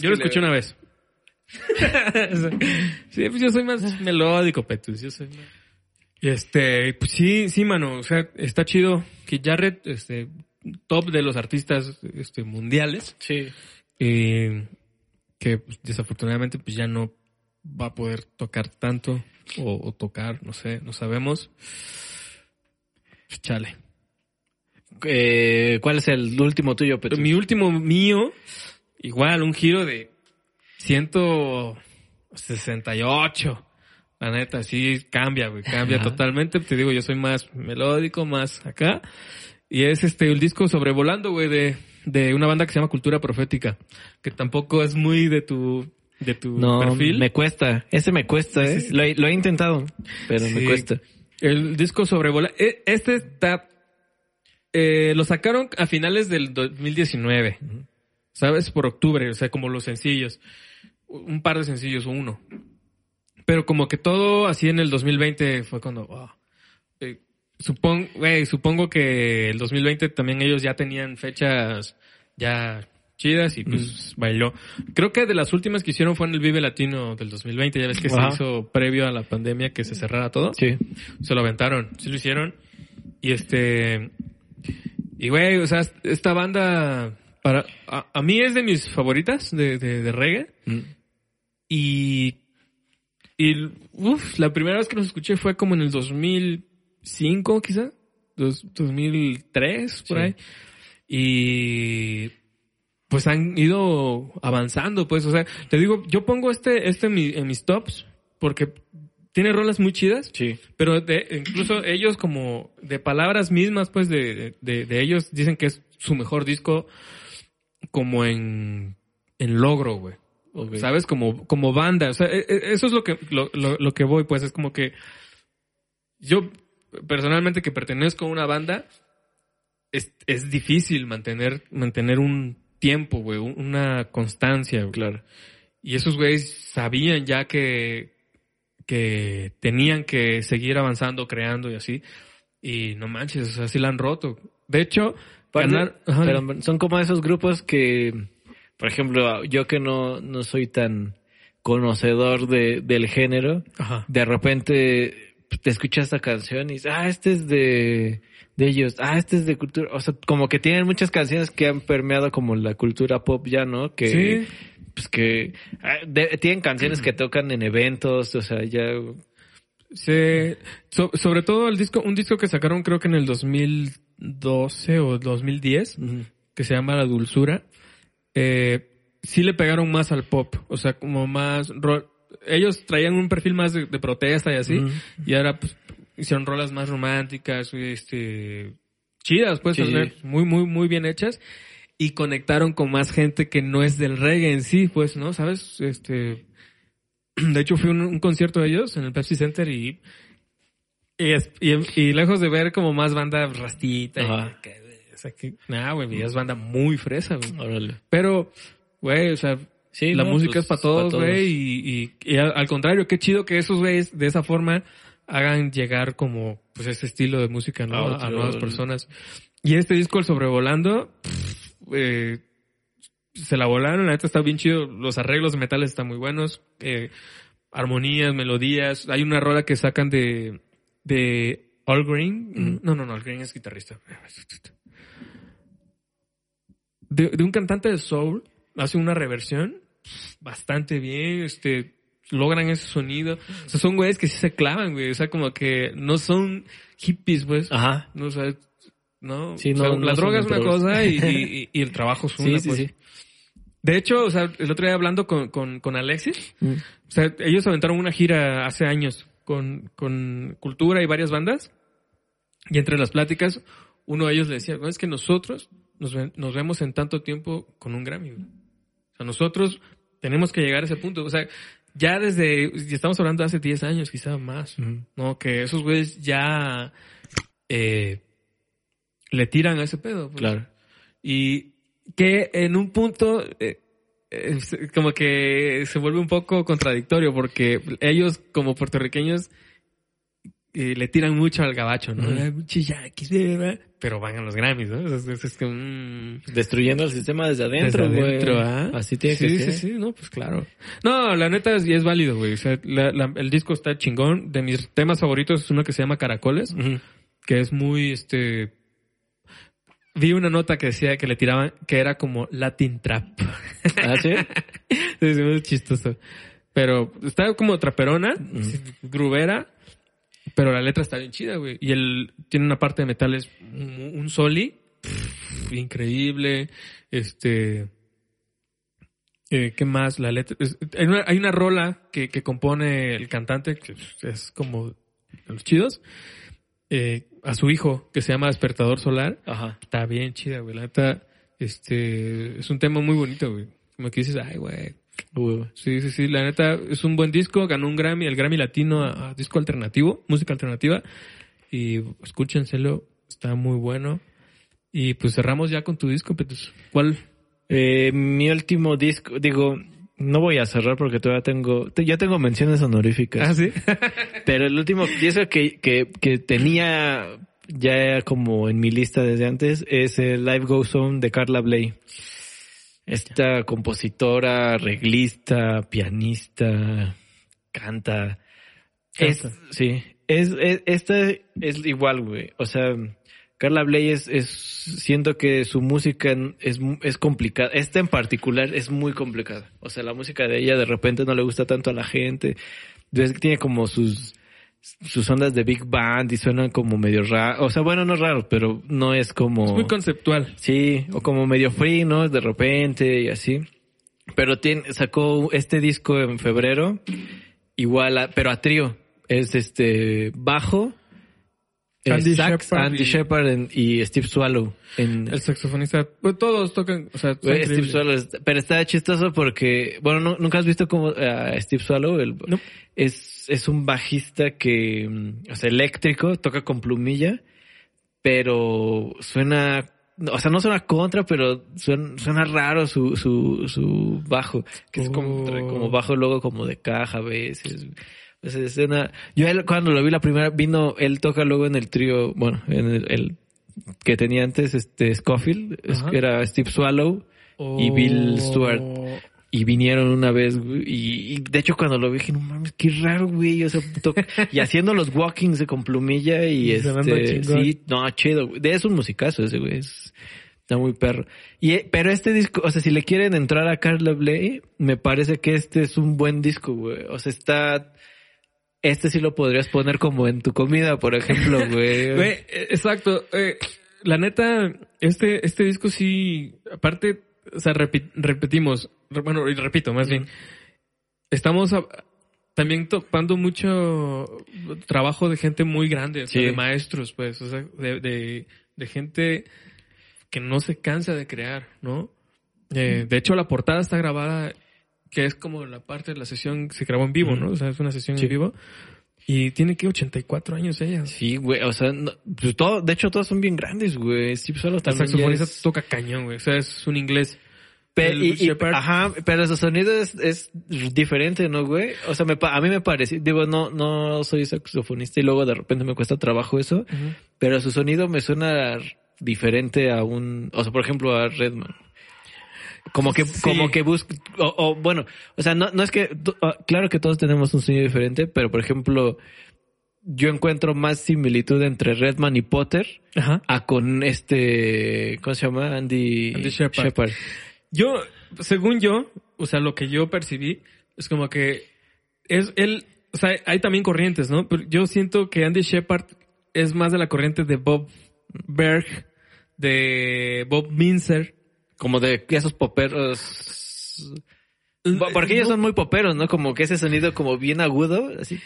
Yo lo escuché una vez. Sí, pues yo soy más melódico, Petus. Yo soy más... Este, pues sí, sí, mano. O sea, está chido que Jarrett, este, top de los artistas, este, mundiales. Sí. eh, que pues, desafortunadamente pues ya no va a poder tocar tanto o, o tocar, no sé, no sabemos. Pues, chale. Eh, ¿Cuál es el último tuyo, Petro? Mi último mío, igual, un giro de 168. La neta, sí cambia, güey, cambia Ajá. totalmente. Te digo, yo soy más melódico, más acá. Y es este, el disco Sobrevolando, güey, de, de una banda que se llama Cultura Profética. Que tampoco es muy de tu, de tu No, perfil. me cuesta. Ese me cuesta, ¿eh? Sí, sí, sí. Lo, he, lo he intentado, pero me cuesta. El disco Sobrevolando. Este está, eh, lo sacaron a finales del 2019. ¿Sabes? Por octubre, o sea, como los sencillos. Un par de sencillos o uno. Pero como que todo así en el 2020 fue cuando... wow. Eh, supon- güey, supongo que el 2020 también ellos ya tenían fechas ya chidas y pues bailó. Creo que de las últimas que hicieron fue en el Vive Latino del 2020. Ya ves que se hizo previo a la pandemia que se cerrara todo. Sí. Se lo aventaron, sí lo hicieron. Y este. Y güey, o sea, esta banda. Para, a, a mí es de mis favoritas de, de, de reggae. Y. Y. Uf, la primera vez que los escuché fue como en el 2005, quizá. Dos- 2003, por Sí. ahí. Y. Pues han ido avanzando, pues. O sea, te digo, yo pongo este, este en, mi- en mis tops. Porque tiene rolas muy chidas. Sí. Pero de, incluso ellos como de palabras mismas, pues de, de, de ellos dicen que es su mejor disco como en, en logro, güey. ¿Sabes? Como, como banda. O sea, e- e- eso es lo que, lo, lo, lo que voy, pues es como que yo personalmente que pertenezco a una banda, es, es difícil mantener, mantener un tiempo, güey, un- una constancia, güey. Claro. Y esos güeyes sabían ya que, que tenían que seguir avanzando, creando y así. Y no manches, o sea, sí la han roto. De hecho, ganar- ajá, Pero son como esos grupos que, por ejemplo, yo que no, no soy tan conocedor de, del género, ajá. de repente te escuchas esta canción y dices, ah, este es de, de ellos, ah, este es de cultura, o sea, como que tienen muchas canciones que han permeado como la cultura pop ya, ¿no? Que, Sí. pues que ah, de- tienen canciones que tocan en eventos, o sea, ya Sí, so- sobre todo el disco, un disco que sacaron creo que en el 2012 o 2010, que se llama La Dulzura, eh, sí le pegaron más al pop, o sea, como más... ro- ellos traían un perfil más de, de protesta y así, y ahora pues, hicieron rolas más románticas, este, chidas, pues, Sí. muy, muy, muy bien hechas, y conectaron con más gente que no es del reggae en sí, pues, ¿no? ¿Sabes? Este, de hecho, fui a un, un concierto de ellos en el Pepsi Center y, y, y- y lejos de ver como más banda rastita, y sea, que, nada, güey, es banda muy fresa, güey. Órale. Pero, güey, o sea, Sí, la no, música pues, es para todos, güey, y, y, y al, al contrario, qué chido que esos güeyes de esa forma hagan llegar como, pues, ese estilo de música, ¿no? A nuevas personas. Y este disco, el Sobrevolando, pff, eh, se la volaron, la neta está bien chido, los arreglos de metales están muy buenos, eh, armonías, melodías, hay una rola que sacan de, de All Green, no, no, no, All Green es guitarrista. De, de un cantante de soul, hace una reversión bastante bien, este, logran ese sonido. O sea, son güeyes que sí se clavan, güey. O sea, como que no son hippies, pues. Ajá. No, o sea, no. Sí, O sea, no- la droga es una cosa y, y- y el trabajo es una, sí, pues. sí. De hecho, o sea, el otro día hablando con, con, con Alexis, Mm. o sea, ellos aventaron una gira hace años con, con Cultura y varias bandas. Y entre las pláticas, uno de ellos le decía, "No, es que nosotros nos, nos vemos en tanto tiempo con un Grammy. güey. O sea, nosotros tenemos que llegar a ese punto. O sea, ya desde, ya estamos hablando de hace 10 años, quizá más, ¿no? Que esos güeyes ya eh, le tiran a ese pedo. pues. Claro. Y que en un punto eh, eh, como que se vuelve un poco contradictorio porque ellos como puertorriqueños eh, le tiran mucho al gabacho, ¿no? Eh, Pero van a los Grammys, ¿no? Es, es- es que, mm, Destruyendo el sistema desde adentro, desde güey. adentro, ¿ah? Así tiene sí, que sí, ser. Sí, no, pues claro. No, la neta es, y es válido, güey. O sea, la- la- el disco está chingón. De mis temas favoritos es uno que se llama Caracoles que es muy, este... Vi una nota que decía que le tiraban, que era como Latin Trap. ¿Ah, sí? es muy chistoso. Pero está como traperona, sí, grubera, pero la letra está bien chida, güey. Y él tiene una parte de metales, un, un soli, pff, increíble. Este... eh, ¿Qué más? La letra... es- hay, una, hay una rola que, que compone el cantante, que es como de los chidos, eh, a su hijo, que se llama Despertador Solar. Ajá. Está bien chida, güey. La neta, este, es un tema muy bonito, güey. Como que dices, ay, güey. Sí, sí, sí. La neta, es un buen disco. Ganó un Grammy, el Grammy Latino a, a disco alternativo, música alternativa. Y escúchenselo. Está muy bueno. Y pues cerramos ya con tu disco, Petus. ¿Cuál? Eh, mi último disco, digo, no voy a cerrar porque todavía tengo, te- ya tengo menciones honoríficas. Ah, sí. Pero el último disco que, que, que tenía ya como en mi lista desde antes es el Life Goes On de Carla Bley. Esta compositora, arreglista, pianista, canta. Es, sí, es, es, esta es igual, güey. O sea, Carla Bley es, es, siento que su música es, es complicada. Esta en particular es muy complicada. O sea, la música de ella de repente no le gusta tanto a la gente. Entonces tiene como sus, sus ondas de big band y suenan como medio raro. O sea, bueno, no raro, pero no es como... Es muy conceptual. Sí, o como medio free, ¿no? De repente y así. Pero tiene, sacó este disco en febrero, igual, a- pero a trío. Es este bajo, eh, Andy sax, Shepard Andy y- Shepard en- y Steve Swallow. En, El saxofonista. Pues todos tocan. O sea, Steve increíbles. Swallow pero está chistoso porque, bueno, ¿nu- nunca has visto como a Steve Swallow, el, No. Es, es un bajista que, mm, o sea, eléctrico, toca con plumilla, pero suena, o sea, no suena contra, pero suena, suena raro su, su, su bajo, que es como, Oh. como bajo luego como de caja a veces. O sea, suena- yo él cuando lo vi la primera, vino, él toca luego en el trío, bueno, en el, el que tenía antes, este, Scofield, Ajá. era Steve Swallow y Bill Stewart. Y vinieron una vez, güey, y, y de hecho cuando lo vi dije, no mames, qué raro, güey. O sea, y haciendo los walkings con plumilla y Y este, sí, no, chido, güey. Es un musicazo ese, güey. Es- está muy perro. Y, eh, pero este disco, o sea, si le quieren entrar a Carla Bley, me parece que este es un buen disco, güey. O sea, está, este sí lo podrías poner como en tu comida, por ejemplo, güey. Güey, eh, exacto. Eh, la neta, este, este disco sí, aparte, o sea, repi- repetimos, re- bueno, y repito más bien, estamos a- también topando mucho trabajo de gente muy grande, o sea, Sí. de maestros, pues, o sea, de, de, de gente que no se cansa de crear, ¿no? Eh, de hecho, la portada está grabada, que es como la parte de la sesión que se grabó en vivo, ¿no? O sea, es una sesión Sí. en vivo. Y tiene que 84 años ella. Sí, güey, o sea, no- pues todo, de hecho todos son bien grandes, güey. Sí, solo El también ya saxofonista es- toca cañón, güey. O sea, es un inglés. Pe- el y- y- Shepard. ajá, pero su sonido es, es diferente, ¿no, güey? O sea, me, a mí me parece, digo, no, no soy saxofonista y luego de repente me cuesta trabajo eso, pero su sonido me suena diferente a un, o sea, por ejemplo, a Redman. Como que, Sí. como que busca, o, o, bueno, o sea, no, no es que, ah, claro que todos tenemos un sonido diferente, pero por ejemplo, yo encuentro más similitud entre Redman y Potter Ajá. a con este, ¿cómo se llama? Andy, Andy Shepard. Shepard. Yo, según yo, o sea, lo que yo percibí es como que es él, o sea, hay también corrientes, ¿no? Pero yo siento que Andy Shepard es más de la corriente de Bob Berg, de Bob Minzer. Como de esos poperos. Porque ellos son muy poperos, ¿no? Como que ese sonido como bien agudo, así.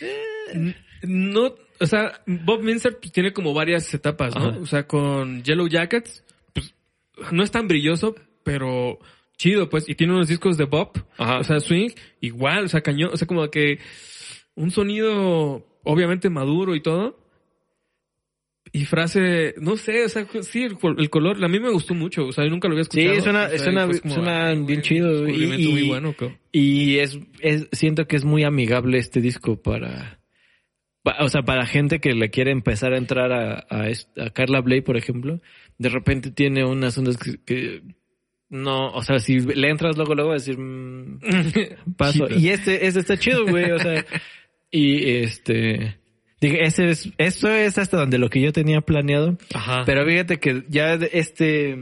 N- No, o sea, Bob Minzer pues, tiene como varias etapas, ¿no? Ajá. O sea, con Yellow Jackets, pues no es tan brilloso, pero chido, pues, y tiene unos discos de Bob, Ajá. o sea, swing, igual, o sea, cañón, o sea, como que un sonido obviamente maduro y todo. Y frase, no sé, o sea, sí, el, el color, a mí me gustó mucho, o sea, yo nunca lo había Sí, escuchado. suena- o sea, suena- fue como, suena ay, bien chido, y- muy bueno. Y es, es, siento que es muy amigable este disco para, pa- o sea, para gente que le quiere empezar a entrar a, a, a Carla Bley, por ejemplo. De repente tiene unas ondas que, que no, o sea, si le entras luego, luego a decir, mm, paso. Chido. Y este, este está chido, güey, o sea, y este, dije, ese es, eso es hasta donde lo que yo tenía planeado. Ajá. Pero fíjate que ya este,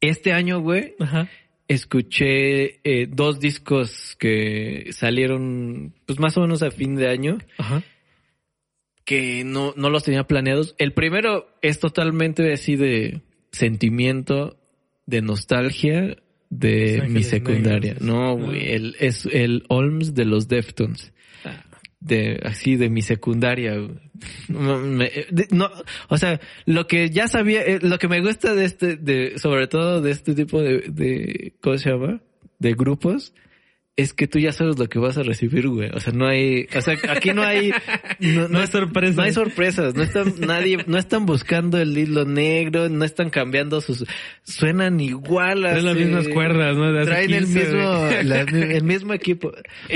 este año, güey, Ajá. escuché eh, dos discos que salieron, pues más o menos a fin de año, Ajá. que no, no los tenía planeados. El primero es totalmente así de sentimiento, de nostalgia de mi secundaria. No, güey, el, es el Olms de los Deftones. De, así de mi secundaria. no, o sea, lo que ya sabía, eh, lo que me gusta de este, de, sobre todo de este tipo de, de, ¿cómo se llama? De grupos, es que tú ya sabes lo que vas a recibir, güey. O sea, no hay, o sea, aquí no hay, no, No hay sorpresas. No hay sorpresas, no están, nadie, no están buscando el hilo negro, no están cambiando sus, suenan igual. Traen las mismas cuerdas, ¿no? De Traen el 15, mismo, la- el mismo equipo.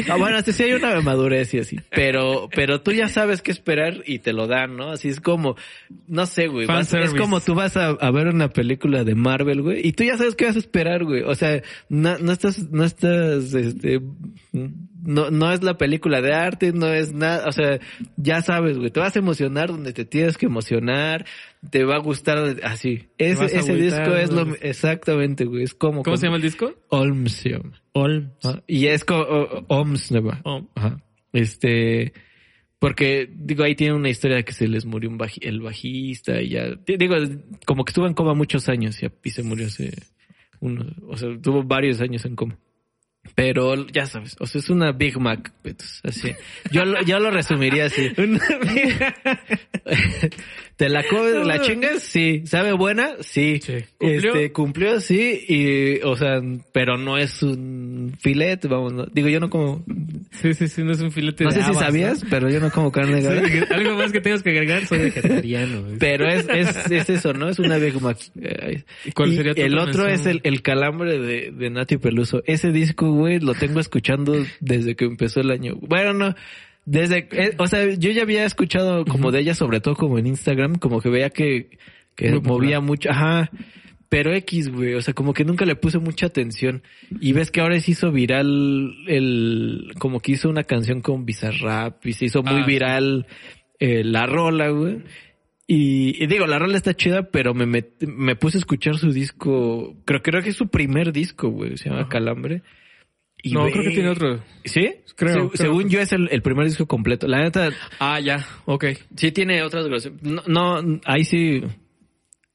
Ah, bueno, hasta sí hay una madurez y así, pero, pero tú ya sabes qué esperar y te lo dan, ¿no? Así es como, no sé, güey. Vas- es como tú vas a, a ver una película de Marvel, güey, y tú ya sabes qué vas a esperar, güey. O sea, no, no estás, no estás, este, no, no es la película de arte, no es nada, o sea, ya sabes, güey, te vas a emocionar donde te tienes que emocionar, te va a gustar así. Ese, ese agüitar, disco es lo, exactamente, güey, es como. ¿Cómo se llama el disco? Olms se llama. Olm. Ah, Y es como o- Oms, ¿no? Om. Ajá. Este, porque digo ahí tiene una historia de que se les murió un baji- el bajista y ya di- digo como que estuvo en coma muchos años y, y se murió hace uno, o sea, tuvo varios años en coma. Pero ya sabes, o sea, es una Big Mac, Betos, así. Yo lo, yo lo resumiría así. ¿Te la comes, la chingas? Sí. ¿Sabe buena? Sí. Sí. ¿Cumplió? Este, cumplió, sí. Y, o sea, pero no es un filete, vamos. no- Digo, yo no como, Sí, sí, sí, no es un filete no de sé si habas, sabías, pero yo no como carne ¿no? de Sí, Algo más que tengas que agregar, soy vegetariano. Pero es, es, es eso, ¿no? Es una Big Mac. ¿Y cuál sería tu el otro es el, el calambre de, de Nati Peluso. Ese disco, güey, lo tengo escuchando desde que empezó el año. Bueno, no. Desde, eh, o sea, yo ya había escuchado como de ella, sobre todo como en Instagram, como que veía que, que Muy popular. movía mucho, ajá. Pero X, güey, o sea, como que nunca le puse mucha atención. Y ves que ahora se hizo viral el, como que hizo una canción con Bizarrap y se hizo muy Ah, sí. viral eh, la rola, güey. Y, y digo, la rola está chida, pero me, met- me puse a escuchar su disco, creo, creo que es su primer disco, güey, se llama Calambre. Y, no, creo que tiene otro. ¿Sí? Creo, Se- creo. Según yo es el, el primer disco completo. La neta, Ah, ya, ok. sí tiene otras groserías. No, no, ahí sí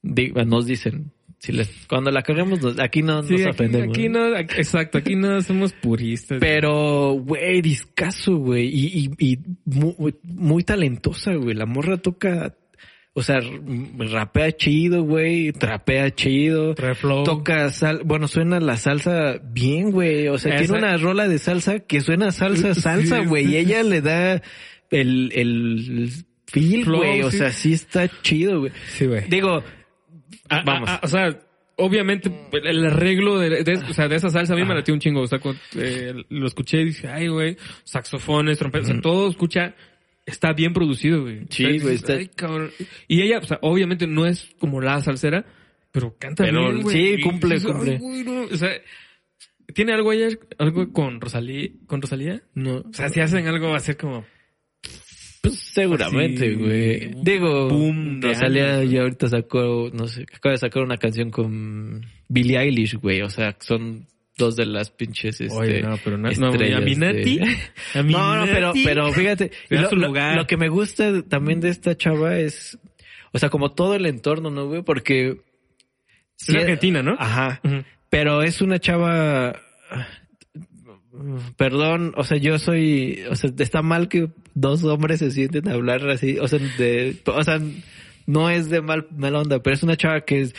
nos dicen. Si les, cuando la cagamos, aquí no Sí, nos aquí, ofendemos. aquí no, aquí- exacto, aquí no somos puristas. Pero, güey, discazo, güey. Y, y, y muy, muy talentosa, güey. La morra toca, o sea, rapea chido, güey. Trapea chido. Reflow. Toca sal, bueno, suena la salsa bien, güey. O sea, Esa- tiene una rola de salsa que suena salsa, salsa, güey. sí. Y ella le da el, el feel, güey. O sí. sea, sí está chido, güey. Sí, güey. Digo, Ah, vamos. ah, ah, o sea, obviamente el arreglo de, de- o sea, de esa salsa a mí me latió un chingo. O sea, cuando, eh, lo escuché y dije, ay, güey, saxofones, trompetas, o sea, todo escucha, está bien producido, güey. Sí, güey, está- "Ay, cabrón". Y ella, o sea, obviamente no es como la salsera, pero canta Pero bien, güey. sí, cumple, dices, "Ay, cumple". güey, no". O sea, ¿tiene algo ella, algo con Rosalía, con Rosalía? no. O sea, si hacen algo va a ser como... Pues seguramente, güey. Digo, boom Rosalía ya ahorita sacó, no sé, acaba de sacar una canción con Billie Eilish, güey. O sea, son dos de las pinches, este, Oye, no, pero no, no, estrellas Aminati. de- No, no, pero, pero fíjate, lo, lugar. lo que me gusta también de esta chava es, o sea, como todo el entorno, ¿no, güey? Porque... Es argentina, ¿no? Ajá. Pero es una chava. Perdón, o sea, yo soy, o sea, está mal que dos hombres se sienten a hablar así, o sea, de, o sea, no es de mal, mala onda, pero es una chava que es,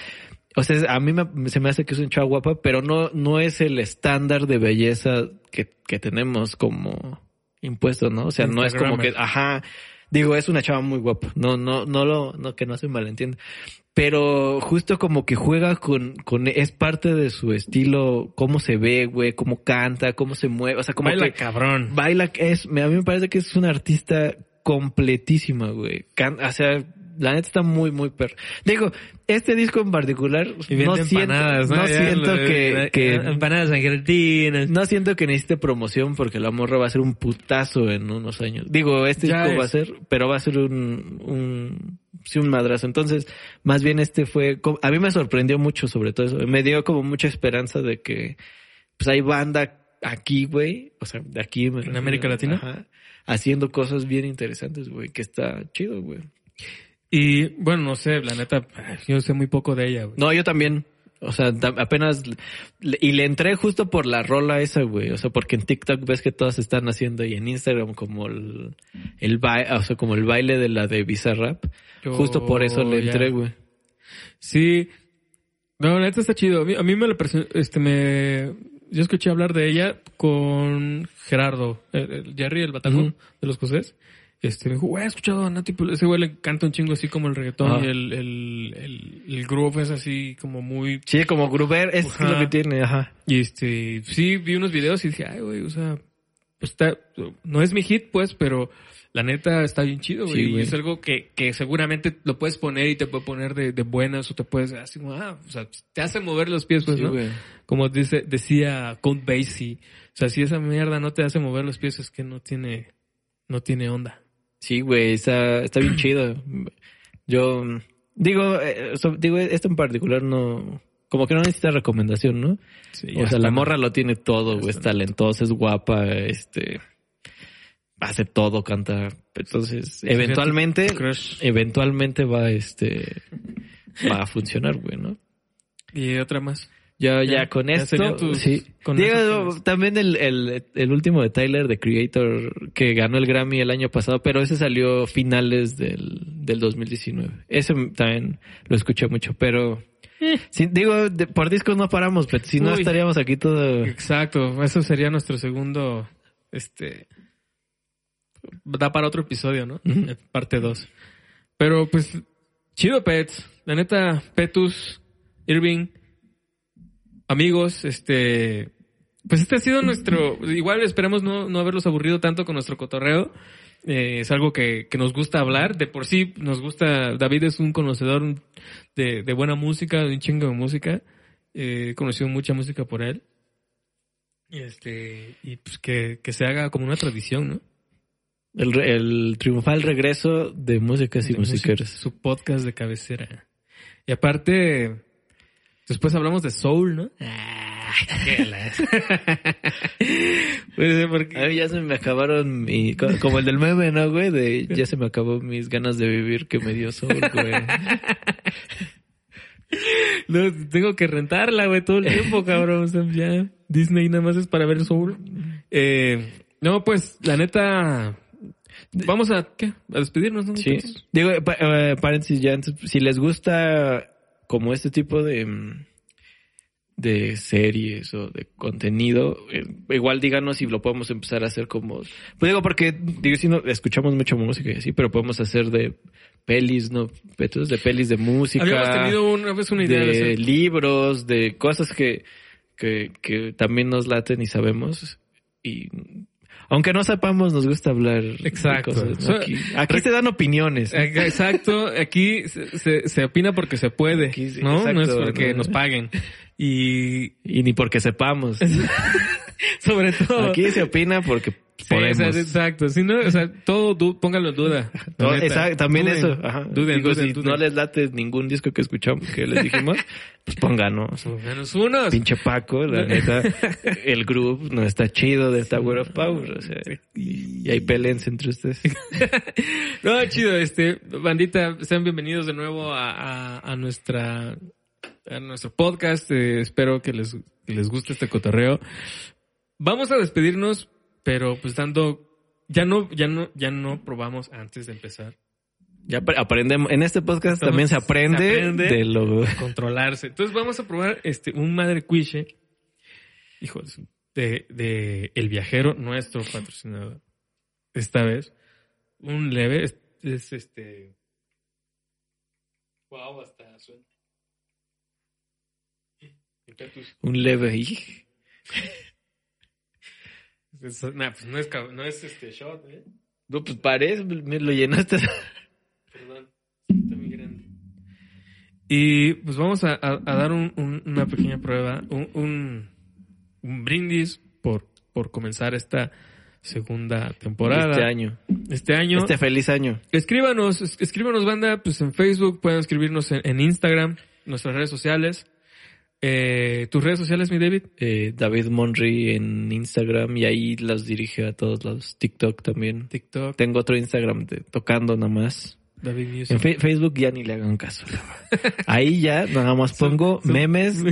o sea, a mí me- se me hace que es una chava guapa, pero no, no es el estándar de belleza que, que tenemos como impuesto, ¿no? O sea, no es como que, ajá, digo, es una chava muy guapa, no, no, no lo, no, que no se malentienda pero justo como que juega con, con, es parte de su estilo, cómo se ve, güey, cómo canta, cómo se mueve, o sea, como Baila que cabrón. baila, es, a mí me parece que es una artista completísima, güey. Can- o sea, la neta está muy, muy perro. Digo, este disco en particular, no siento, no ¿no? Ya siento lo- que, que Empanadas argentinas. no siento que necesite promoción porque la morra va a ser un putazo en unos años. Digo, este Ya disco es. va a ser, pero va a ser un, un, sí, un madrazo. Entonces, más bien este fue, a mí me sorprendió mucho sobre todo eso. Me dio como mucha esperanza de que, pues hay banda aquí, güey, o sea, de aquí. me refiero, América Latina? Ajá, haciendo cosas bien interesantes, güey, que está chido, güey. Y bueno, no sé, la neta, yo sé muy poco de ella, güey. No, yo también. O sea, apenas... Y le entré justo por la rola esa, güey. O sea, porque en TikTok ves que todas están haciendo y en Instagram como el, el o sea, como el baile de la de Bizarrap. Yo- Justo por eso le entré, güey. Sí. No, la neta está chido. A mí, a mí me pareció, este, me, yo escuché hablar de ella con Gerardo, el, el Jerry, el bataco Ujú. de los Cosés. Este, me dijo, güey, he escuchado a Nati, Peluso". ese güey le canta un chingo así como el reggaetón Ajá. y el, el, el, el groove es así como muy Sí, como Gruber, es Ajá. lo que tiene, ajá. Y este, sí, vi unos videos y dije, ay, güey, o sea, pues está, no es mi hit, pues, pero la neta está bien chido, güey. Sí, y es algo que, que seguramente lo puedes poner y te puede poner de, de buenas o te puedes, así como, ah, o sea, te hace mover los pies, pues, Sí, ¿no? güey. Como dice, decía Count Basie. O sea, si esa mierda no te hace mover los pies, es que no tiene, no tiene onda. Sí, güey, está, está bien chido. Yo digo, eh, so- digo, esto en particular no, como que no necesita recomendación, ¿no? Sí, o sea, la morra lo tiene todo, güey. Es está- talentosa, es guapa, este. Hace todo, canta. Entonces, eventualmente, eventualmente va, este. Va a funcionar, güey, ¿no? Y otra más. Ya, ya, Ya, con ya esto, tus- sí. con Digo, también el, el, el último de Tyler, de Creator, que ganó el Grammy el año pasado, pero ese salió finales del, del 2019. Ese también lo escuché mucho, pero... sí, digo, de- por discos no paramos, pero si no Eh. Uy. estaríamos aquí todo... Exacto, eso sería nuestro segundo, este, da para otro episodio, ¿no? Eh, Parte 2. Pero pues, chido Pets, la neta, Petus, Irving, amigos, este, pues este ha sido nuestro, igual esperamos no, no haberlos aburrido tanto con nuestro cotorreo. Eh, es algo que, que nos gusta hablar. De por sí nos gusta, David es un conocedor de, de buena música, de un chingo de música. Eh, he conocido mucha música por él. Y este, y pues que, que se haga como una tradición, ¿no? El, el triunfal regreso de músicas y De música, musiqueros. Su podcast de cabecera. Y aparte, después hablamos de soul, ¿no? Pues, porque- A mí ya se me acabaron mi... co- Como el del meme, ¿no, güey? De ya se me acabó mis ganas de vivir que me dio sol, güey. No, tengo que rentarla, güey, todo el tiempo, cabrón. O sea, ya Disney nada más es para ver Soul. Eh, no, pues, la neta, vamos a, ¿qué? A despedirnos, ¿no? Sí. Digo, pa- eh, paréntesis ya antes, si les gusta como este tipo de, mm, de series o de contenido, eh, igual díganos si lo podemos empezar a hacer como... Pues digo, porque, digo, si no, escuchamos mucha música y así, pero podemos hacer de pelis, ¿no? Petos, de pelis de música. Habíamos tenido una vez una idea de, libros, de cosas que, que, que también nos laten y sabemos. Y aunque no sepamos, nos gusta hablar. de Exacto. cosas, ¿no? So- Aquí, aquí se dan opiniones. Exacto, aquí se, se, se opina porque se puede, Aquí ¿no? no es porque ¿no? nos paguen. Y Y ni porque sepamos. sobre todo... Aquí se opina porque Sí, podemos. o sea, exacto. Si no, o sea, todo du- pónganlo en duda. No, exacto, también Duden, eso. Ajá. Duden, Digo, duden, si no les late ningún disco que escuchamos, que les dijimos, pues pónganos. Menos unos. Pinche Paco, la neta, el grupo no está chido de Tower of Power, o sea, y, y hay pelense entre ustedes. No, chido, este, bandita, sean bienvenidos de nuevo a, a, a nuestra, a nuestro podcast. Eh, espero que les, que les guste este cotorreo. Vamos a despedirnos, pero pues dando, ya no, ya no, ya no probamos antes de empezar. Ya apre- aprendemos, en este podcast Estamos- también se aprende, se aprende. de lo... Controlarse. Entonces vamos a probar este, un madre cuiche. Hijo de, El Viajero, nuestro patrocinador. Esta vez. Un leve, es, es este. Wow, hasta suena. Un leve ahí. Es- nah, pues no es, no es este shot, ¿eh? No, pues parece, me lo llenaste. Perdón, está muy grande. Y pues vamos a, a- a dar un- un- una pequeña prueba, un, un, un brindis por, por comenzar esta segunda temporada. Este año. Este año. Este feliz año. Escríbanos, es- escríbanos banda, pues en Facebook, pueden escribirnos en, en Instagram, nuestras redes sociales. Eh, ¿Tus redes sociales, mi David? Eh, David Monry en Instagram y ahí los dirige a todos lados. TikTok también. TikTok, Tengo otro Instagram de tocando nada más. David Music. En Fe- Facebook ya ni le hagan caso. Ahí ya nada más pongo memes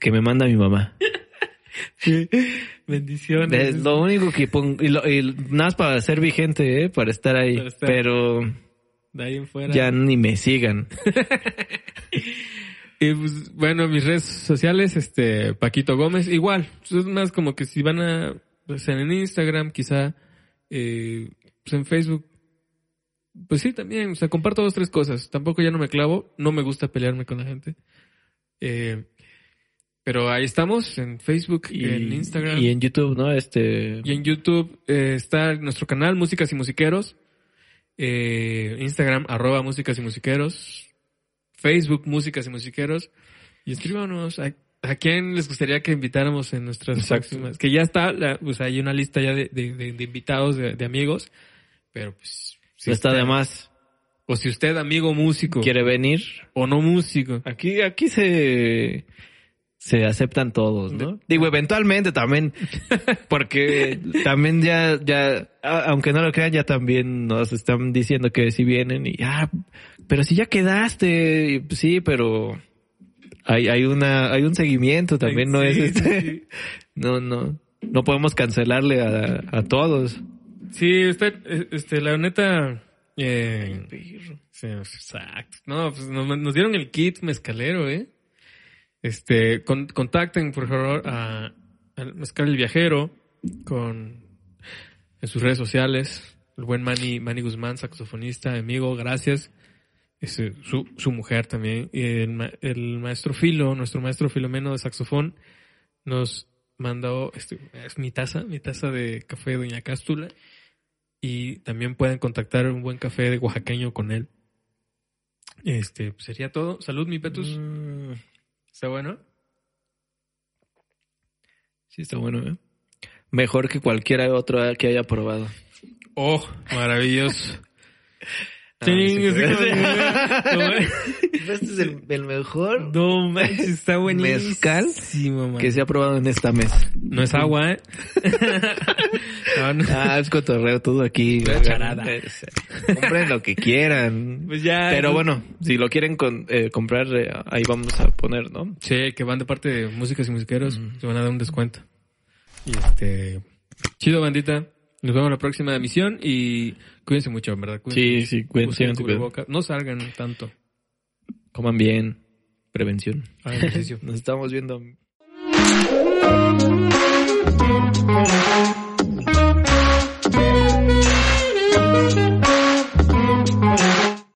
que me manda mi mamá. Sí. Bendiciones. Es lo único que pongo. Y, lo- y nada más para ser vigente, ¿eh? Para estar ahí. Para estar. Pero De ahí en fuera. ya ni me sigan. Y pues, bueno, mis redes sociales, este, Paquito Gómez, igual. Es más como que si van a, pues en Instagram, quizá, eh, pues en Facebook. Pues sí, también, o sea, comparto dos, tres cosas. Tampoco ya no me clavo, no me gusta pelearme con la gente. Eh, pero ahí estamos, en Facebook, Y, en Instagram. y en YouTube, ¿no? Este. Y en YouTube eh, está nuestro canal Músicas y Musiqueros. Instagram, arroba Músicas y Musiqueros. Facebook, Músicas y Musiqueros. Y escríbanos a, a quién les gustaría que invitáramos en nuestras Exacto. próximas. Que ya está, la, pues hay una lista ya de, de- de- de invitados, de, amigos. Pero pues... si está usted- de más. O si usted, amigo músico, ¿Quiere venir? o no músico. Aquí, aquí se, se aceptan todos, ¿no? Digo, eventualmente también, porque también ya, ya, aunque no lo crean, ya también nos están diciendo que si vienen y, ah, pero si ya quedaste, pues, sí, pero hay, hay una, hay un seguimiento también, no es este, sí. no, no, no podemos cancelarle a, a todos. Sí, eh, este, la neta, eh, sí, exacto. No, pues nos, nos dieron el kit mezcalero, eh. Este, con- contacten por favor a, al Mezcal el Viajero con en sus redes sociales. El buen Manny, Manny Guzmán, saxofonista, amigo, gracias. Este, su, su mujer también. El, el maestro Filo, nuestro maestro Filomeno de saxofón, nos mandó, este, es mi taza, mi taza de café Doña Cástula. y también pueden contactar un buen café de oaxaqueño con él. Este, pues, sería todo. Salud, mi Petus. Mm, ¿Está bueno? sí, está bueno, ¿eh? Mejor que cualquiera otro que haya probado. Oh, maravilloso. Ah, así sí. como- Este es el, el mejor No manches, está buenísimo. Mezcal que se ha probado en esta mesa. No es agua, ¿eh? no, no. Ah, es cotorreo todo aquí. Charada. Compren lo que quieran. Pues ya. Pero bueno, si lo quieren con- eh, comprar, eh, ahí vamos a poner, ¿no? Sí, que van de parte de músicas y musiqueros. Se van a dar un descuento. Y este. Chido, bandita. Nos vemos en la próxima emisión y cuídense mucho, ¿verdad? Cuídense, sí, sí, cuídense. cuídense no salgan tanto. Coman bien. Prevención. Ah. Nos estamos viendo.